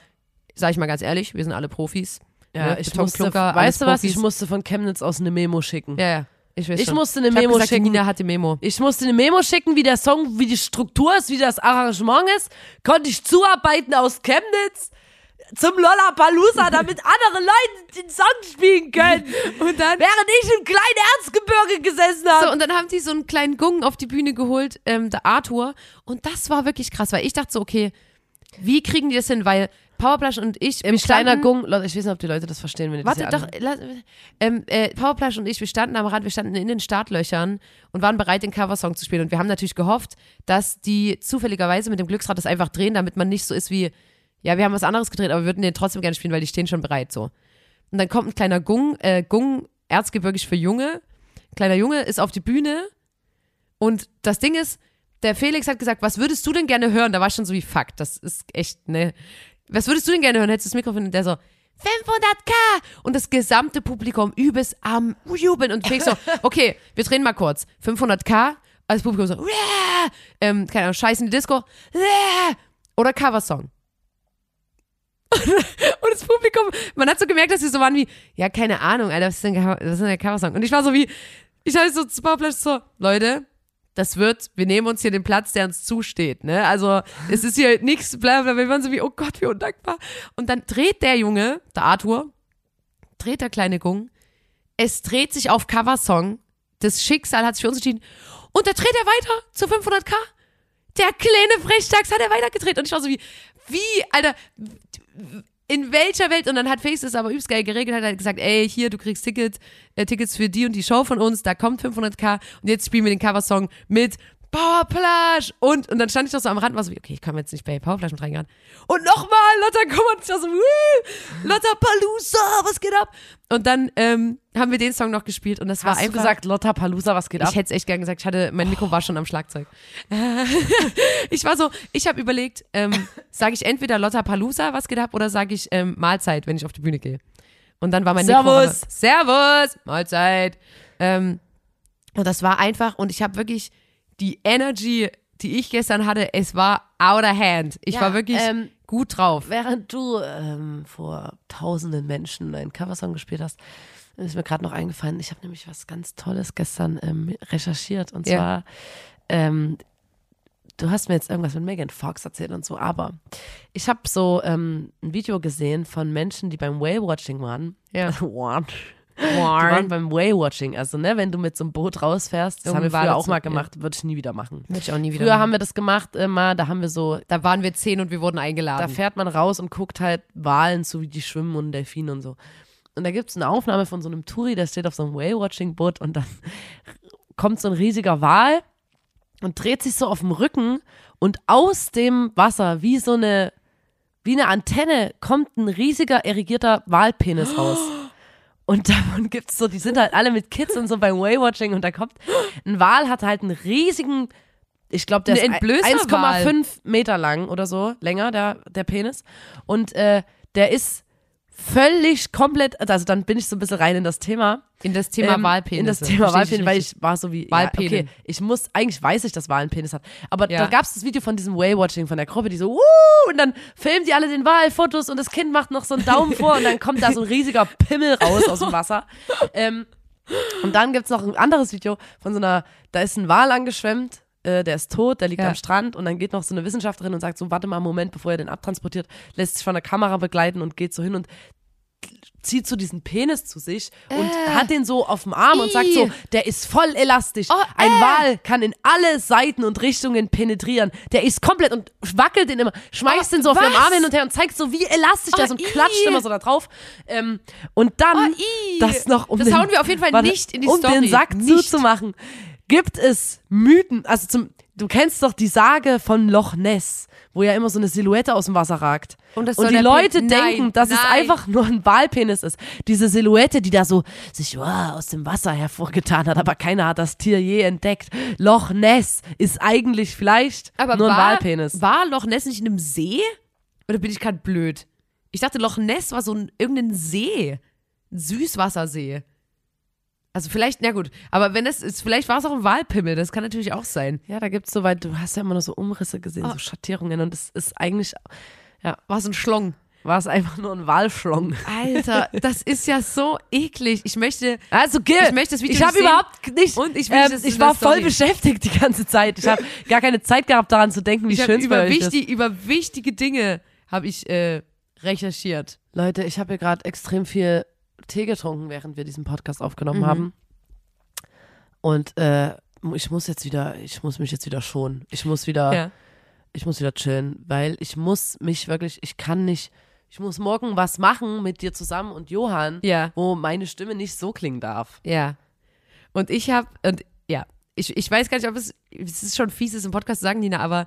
S2: sag ich mal ganz ehrlich, wir sind alle Profis.
S1: Ja,
S2: ne?
S1: ich musste, weißt du was, ich musste von Chemnitz aus eine Memo schicken.
S2: Ja, ja. Ich,
S1: Ich musste eine
S2: ich
S1: Memo
S2: gesagt,
S1: schicken.
S2: Nina hat die Memo.
S1: Ich musste eine Memo schicken, wie der Song, wie die Struktur ist, wie das Arrangement ist. Konnte ich zuarbeiten aus Chemnitz zum Lollapalooza, damit andere Leute den Song spielen können.
S2: Und dann
S1: Während ich im kleinen Erzgebirge gesessen habe.
S2: So, und dann haben die so einen kleinen Gung auf die Bühne geholt, ähm, der Arthur. Und das war wirklich krass, weil ich dachte so, okay, wie kriegen die das hin? Weil Powerplush und ich,
S1: Im
S2: wir
S1: kleiner Gung, Leute, ich weiß nicht, ob die Leute das verstehen, wenn die
S2: Warte
S1: das
S2: doch, lass, ähm, äh, Powerplush und ich, wir standen am Rad, wir standen in den Startlöchern und waren bereit, den Coversong zu spielen. Und wir haben natürlich gehofft, dass die zufälligerweise mit dem Glücksrad das einfach drehen, damit man nicht so ist wie, ja, wir haben was anderes gedreht, aber wir würden den trotzdem gerne spielen, weil die stehen schon bereit so. Und dann kommt ein kleiner Gung, äh, Gung, erzgebirgisch für Junge. Kleiner Junge ist auf die Bühne und das Ding ist, der Felix hat gesagt, was würdest du denn gerne hören? Da war ich schon so wie, fuck, das ist echt, ne. Was würdest du denn gerne hören? Hättest du das Mikrofon und der so, 500k! Und das gesamte Publikum übelst am Jubeln und Felix so, okay, wir drehen mal kurz. 500k Als Publikum so, ähm, keine Ahnung, Scheiß in die Disco, oder Coversong. Und das Publikum, man hat so gemerkt, dass sie so waren wie, ja, keine Ahnung, Alter, was ist denn, was ist denn der Coversong? Und ich war so wie, ich hatte so zu Powerflash so, Leute, das wird, wir nehmen uns hier den Platz, der uns zusteht, ne? Also, es ist hier nichts, bla, bla, wir waren so wie, oh Gott, wie undankbar. Und dann dreht der Junge, der Arthur, dreht der kleine Gung, es dreht sich auf Coversong, das Schicksal hat sich für uns entschieden, und da dreht er weiter zu 500k. Der kleine Frechdachs hat er weitergedreht. Und ich war so wie, wie, Alter, in welcher Welt? Und dann hat Face es aber übelst geil geregelt, hat halt gesagt, ey, hier, du kriegst Tickets, äh, Tickets für die und die Show von uns, da kommt 500k und jetzt spielen wir den Coversong mit Powerplage und, und dann stand ich doch so am Rand und war so okay, ich komme jetzt nicht bei Powerplage mit reingehen. Und nochmal, Lotta, komm, und ich war so, Woo, Lotta Palooza, was geht ab? Und dann ähm, haben wir den Song noch gespielt und das war
S1: Hast du
S2: einfach
S1: gesagt, Lotta Palusa, was geht ab?
S2: ich hätte es echt gern gesagt. Ich hatte, mein Mikro war schon am Schlagzeug. ich war so, ich habe überlegt, ähm, sage ich entweder Lotta Palusa, was geht ab, oder sage ich ähm, Mahlzeit, wenn ich auf die Bühne gehe. Und dann war mein Mikro.
S1: Servus.
S2: Servus, Mahlzeit. Ähm, und das war einfach, und ich habe wirklich die Energy, die ich gestern hatte, es war out of hand. Ich
S1: Ja,
S2: war wirklich
S1: ähm,
S2: gut drauf.
S1: Während du ähm, vor tausenden Menschen einen Coversong gespielt hast, ist mir gerade noch eingefallen, ich habe nämlich was ganz Tolles gestern ähm, recherchiert. Und
S2: Ja.
S1: zwar, ähm, du hast mir jetzt irgendwas mit Megan Fox erzählt und so, aber ich habe so ähm, ein Video gesehen von Menschen, die beim Whale-Watching waren.
S2: Ja.
S1: waren. Die waren beim Whale-Watching. Also, ne, wenn du mit so einem Boot rausfährst, das haben wir früher auch mal
S2: zu- ja.
S1: gemacht, würde ich nie wieder machen.
S2: Würde ich auch nie wieder
S1: Früher
S2: machen.
S1: haben wir das gemacht immer, da haben wir so
S2: Da waren wir zehn und wir wurden eingeladen.
S1: da fährt man raus und guckt halt Walen zu, wie die schwimmen und Delfine und so. Und da gibt es eine Aufnahme von so einem Touri, der steht auf so einem Whale-Watching-Boot und dann kommt so ein riesiger Wal und dreht sich so auf dem Rücken und aus dem Wasser, wie so eine, wie eine Antenne, kommt ein riesiger, erigierter Walpenis raus. Und davon gibt's so, die sind halt alle mit Kids und so beim Whale-Watching und da kommt, ein Wal hat halt einen riesigen, ich glaube, der
S2: Ein
S1: ist
S2: Entblößer-Wal.
S1: 1,5 Meter lang oder so, länger, der, der Penis. Und äh, der ist völlig komplett, also dann bin ich so ein bisschen rein in das Thema.
S2: in das Thema
S1: Ähm,
S2: Wahlpenis.
S1: In das Thema Wahlpenis, weil ich war so wie, ja,
S2: Walpenis.
S1: okay, ich muss, eigentlich weiß ich, dass Wal einen Penis hat. Aber
S2: Ja.
S1: da gab es das Video von diesem Whale-Watching von der Gruppe, die so, Wuh! und dann filmen die alle den Wal-Fotos und das Kind macht noch so einen Daumen vor und dann kommt da so ein riesiger Pimmel raus aus dem Wasser. Ähm, und dann gibt's noch ein anderes Video von so einer, da ist ein Wal angeschwemmt, äh, der ist tot, der liegt
S2: Ja.
S1: am Strand und dann geht noch so eine Wissenschaftlerin und sagt so, warte mal einen Moment, bevor er den abtransportiert, lässt sich von der Kamera begleiten und geht so hin und zieht so diesen Penis zu sich und hat den so auf dem Arm und sagt so,
S2: Äh.
S1: Der ist voll elastisch.
S2: Oh,
S1: Ein
S2: äh.
S1: Wal kann in alle Seiten und Richtungen penetrieren. Der ist komplett und wackelt den immer, schmeißt
S2: Oh,
S1: den so auf
S2: was?
S1: Arm hin und her und zeigt so, wie elastisch der
S2: Oh,
S1: ist und
S2: ih.
S1: klatscht immer so da drauf. Ähm, und dann,
S2: Oh,
S1: das noch um
S2: Das
S1: den,
S2: hauen wir auf jeden Fall
S1: warte,
S2: nicht in die
S1: um
S2: Story.
S1: den Sack
S2: Nicht.
S1: zuzumachen, gibt es Mythen, also zum, du kennst doch die Sage von Loch Ness, wo ja immer so eine Silhouette aus dem Wasser ragt.
S2: Und
S1: Und die Leute
S2: Pen-
S1: denken,
S2: Nein,
S1: dass es
S2: nein.
S1: einfach nur ein Walpenis ist. Diese Silhouette, die da so sich wow, aus dem Wasser hervorgetan hat, aber keiner hat das Tier je entdeckt. Loch Ness ist eigentlich vielleicht
S2: Aber
S1: nur ein
S2: war,
S1: Walpenis.
S2: War Loch Ness nicht in einem See? Oder bin ich gerade blöd? Ich dachte, Loch Ness war so ein irgendein See. Ein Süßwassersee. Also vielleicht, na gut, aber wenn es ist, vielleicht war es auch ein Walpimmel, das kann natürlich auch sein.
S1: Ja, da gibt's so weit, du hast ja immer nur so Umrisse gesehen,
S2: Oh.
S1: so Schattierungen und es ist eigentlich,
S2: War es ein Schlong.
S1: war es einfach nur ein Walschlong.
S2: Alter, das ist ja so eklig. Ich möchte.
S1: Also Gil,
S2: Ich möchte das Video
S1: ich habe überhaupt nicht,
S2: Und ich will
S1: ähm,
S2: das
S1: ich war voll
S2: Story.
S1: beschäftigt die ganze Zeit. Ich habe gar keine Zeit gehabt daran zu denken, wie
S2: Ich
S1: schön es
S2: wichtig, über wichtige Dinge habe ich äh, recherchiert.
S1: Leute, ich habe hier gerade extrem viel Tee getrunken, während wir diesen Podcast aufgenommen
S2: Mhm.
S1: haben. Und äh, ich muss jetzt wieder, ich muss mich jetzt wieder schonen. Ich muss wieder,
S2: Ja.
S1: ich muss wieder chillen, weil ich muss mich wirklich, ich kann nicht, ich muss morgen was machen mit dir zusammen und Johann,
S2: Ja.
S1: wo meine Stimme nicht so klingen darf.
S2: Ja. Und ich habe, und ja, ich, ich weiß gar nicht, ob es, es ist schon fies, es im Podcast zu sagen, Nina, aber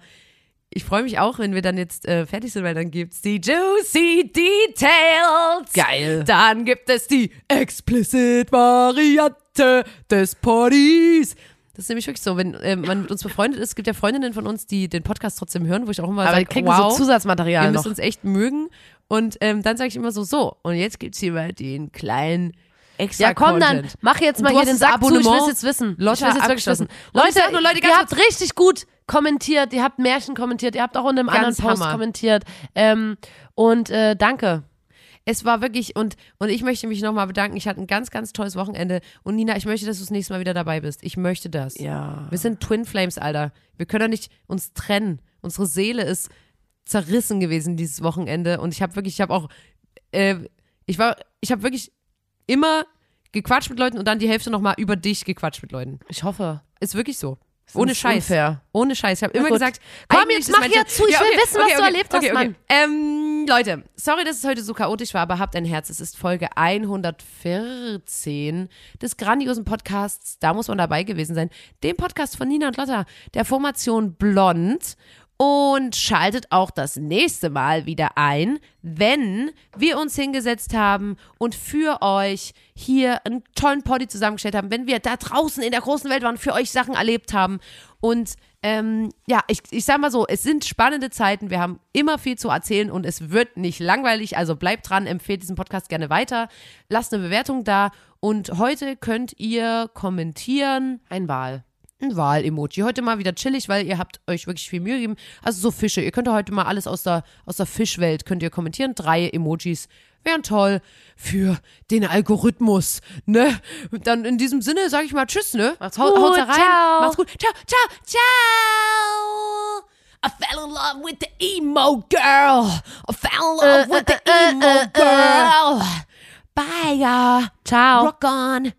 S2: ich freue mich auch, wenn wir dann jetzt äh, fertig sind, weil dann gibt's die Juicy Details.
S1: Geil.
S2: Dann gibt es die Explicit Variante des Partys. Das ist nämlich wirklich so, wenn äh, man mit uns befreundet ist, es gibt ja Freundinnen von uns, die den Podcast trotzdem hören, wo ich auch immer sage,
S1: wir kriegen
S2: wow,
S1: so Zusatzmaterial noch.
S2: müsst uns echt mögen. Und ähm, dann sage ich immer so, so, und jetzt gibt's hier mal den kleinen extra
S1: Ja, komm dann,
S2: Content.
S1: mach jetzt mal hier den Sack zu, ich will
S2: Abonnement
S1: jetzt wissen.
S2: Lotta
S1: ich will es jetzt wirklich wissen. Leute,
S2: nur, Leute,
S1: ihr habt richtig gut kommentiert, ihr habt Märchen kommentiert, ihr habt auch unter einem anderen Post
S2: Hammer.
S1: kommentiert. Ähm, und äh, danke.
S2: Es war wirklich, und, und ich möchte mich nochmal bedanken. Ich hatte ein ganz, ganz tolles Wochenende. Und Nina, ich möchte, dass du das nächste Mal wieder dabei bist. Ich möchte das.
S1: Ja.
S2: Wir sind Twin Flames, Alter. Wir können doch nicht uns trennen. Unsere Seele ist zerrissen gewesen dieses Wochenende. Und ich habe wirklich, ich habe auch, äh, ich war, ich habe wirklich immer gequatscht mit Leuten und dann die Hälfte nochmal über dich gequatscht mit Leuten.
S1: Ich hoffe.
S2: Ist wirklich so.
S1: Ist
S2: Ohne Scheiß.
S1: unfair?
S2: Ohne Scheiß. Ich habe immer
S1: gut.
S2: gesagt,
S1: Komm, jetzt mach hier zu. Ich will wissen, was du erlebt hast, Mann.
S2: Ähm, Leute, sorry, dass es heute so chaotisch war, aber habt ein Herz. Es ist Folge 114 des grandiosen Podcasts. Da muss man dabei gewesen sein. Dem Podcast von Nina und Lotta, der Formation Blond. Und schaltet auch das nächste Mal wieder ein, wenn wir uns hingesetzt haben und für euch hier einen tollen Poddy zusammengestellt haben, wenn wir da draußen in der großen Welt waren, für euch Sachen erlebt haben. Und ähm, ja, ich, ich sag mal so, es sind spannende Zeiten, wir haben immer viel zu erzählen und es wird nicht langweilig, also bleibt dran, empfehlt diesen Podcast gerne weiter, lasst eine Bewertung da und heute könnt ihr kommentieren,
S1: Ein Wahl.
S2: Ein Wahl-Emoji. Heute mal wieder chillig, weil ihr habt euch wirklich viel Mühe gegeben. Also so Fische. Ihr könnt ja heute mal alles aus der, aus der Fischwelt könnt ihr kommentieren. Drei Emojis wären toll für den Algorithmus, ne? Und dann in diesem Sinne sage ich mal Tschüss, ne?
S1: Macht's
S2: Haut-
S1: gut,
S2: haut's rein.
S1: ciao.
S2: Macht's gut. Ciao, ciao, ciao. I fell in love with the emo girl. I fell in love with the emo girl. Bye, ja.
S1: Ciao.
S2: Rock on.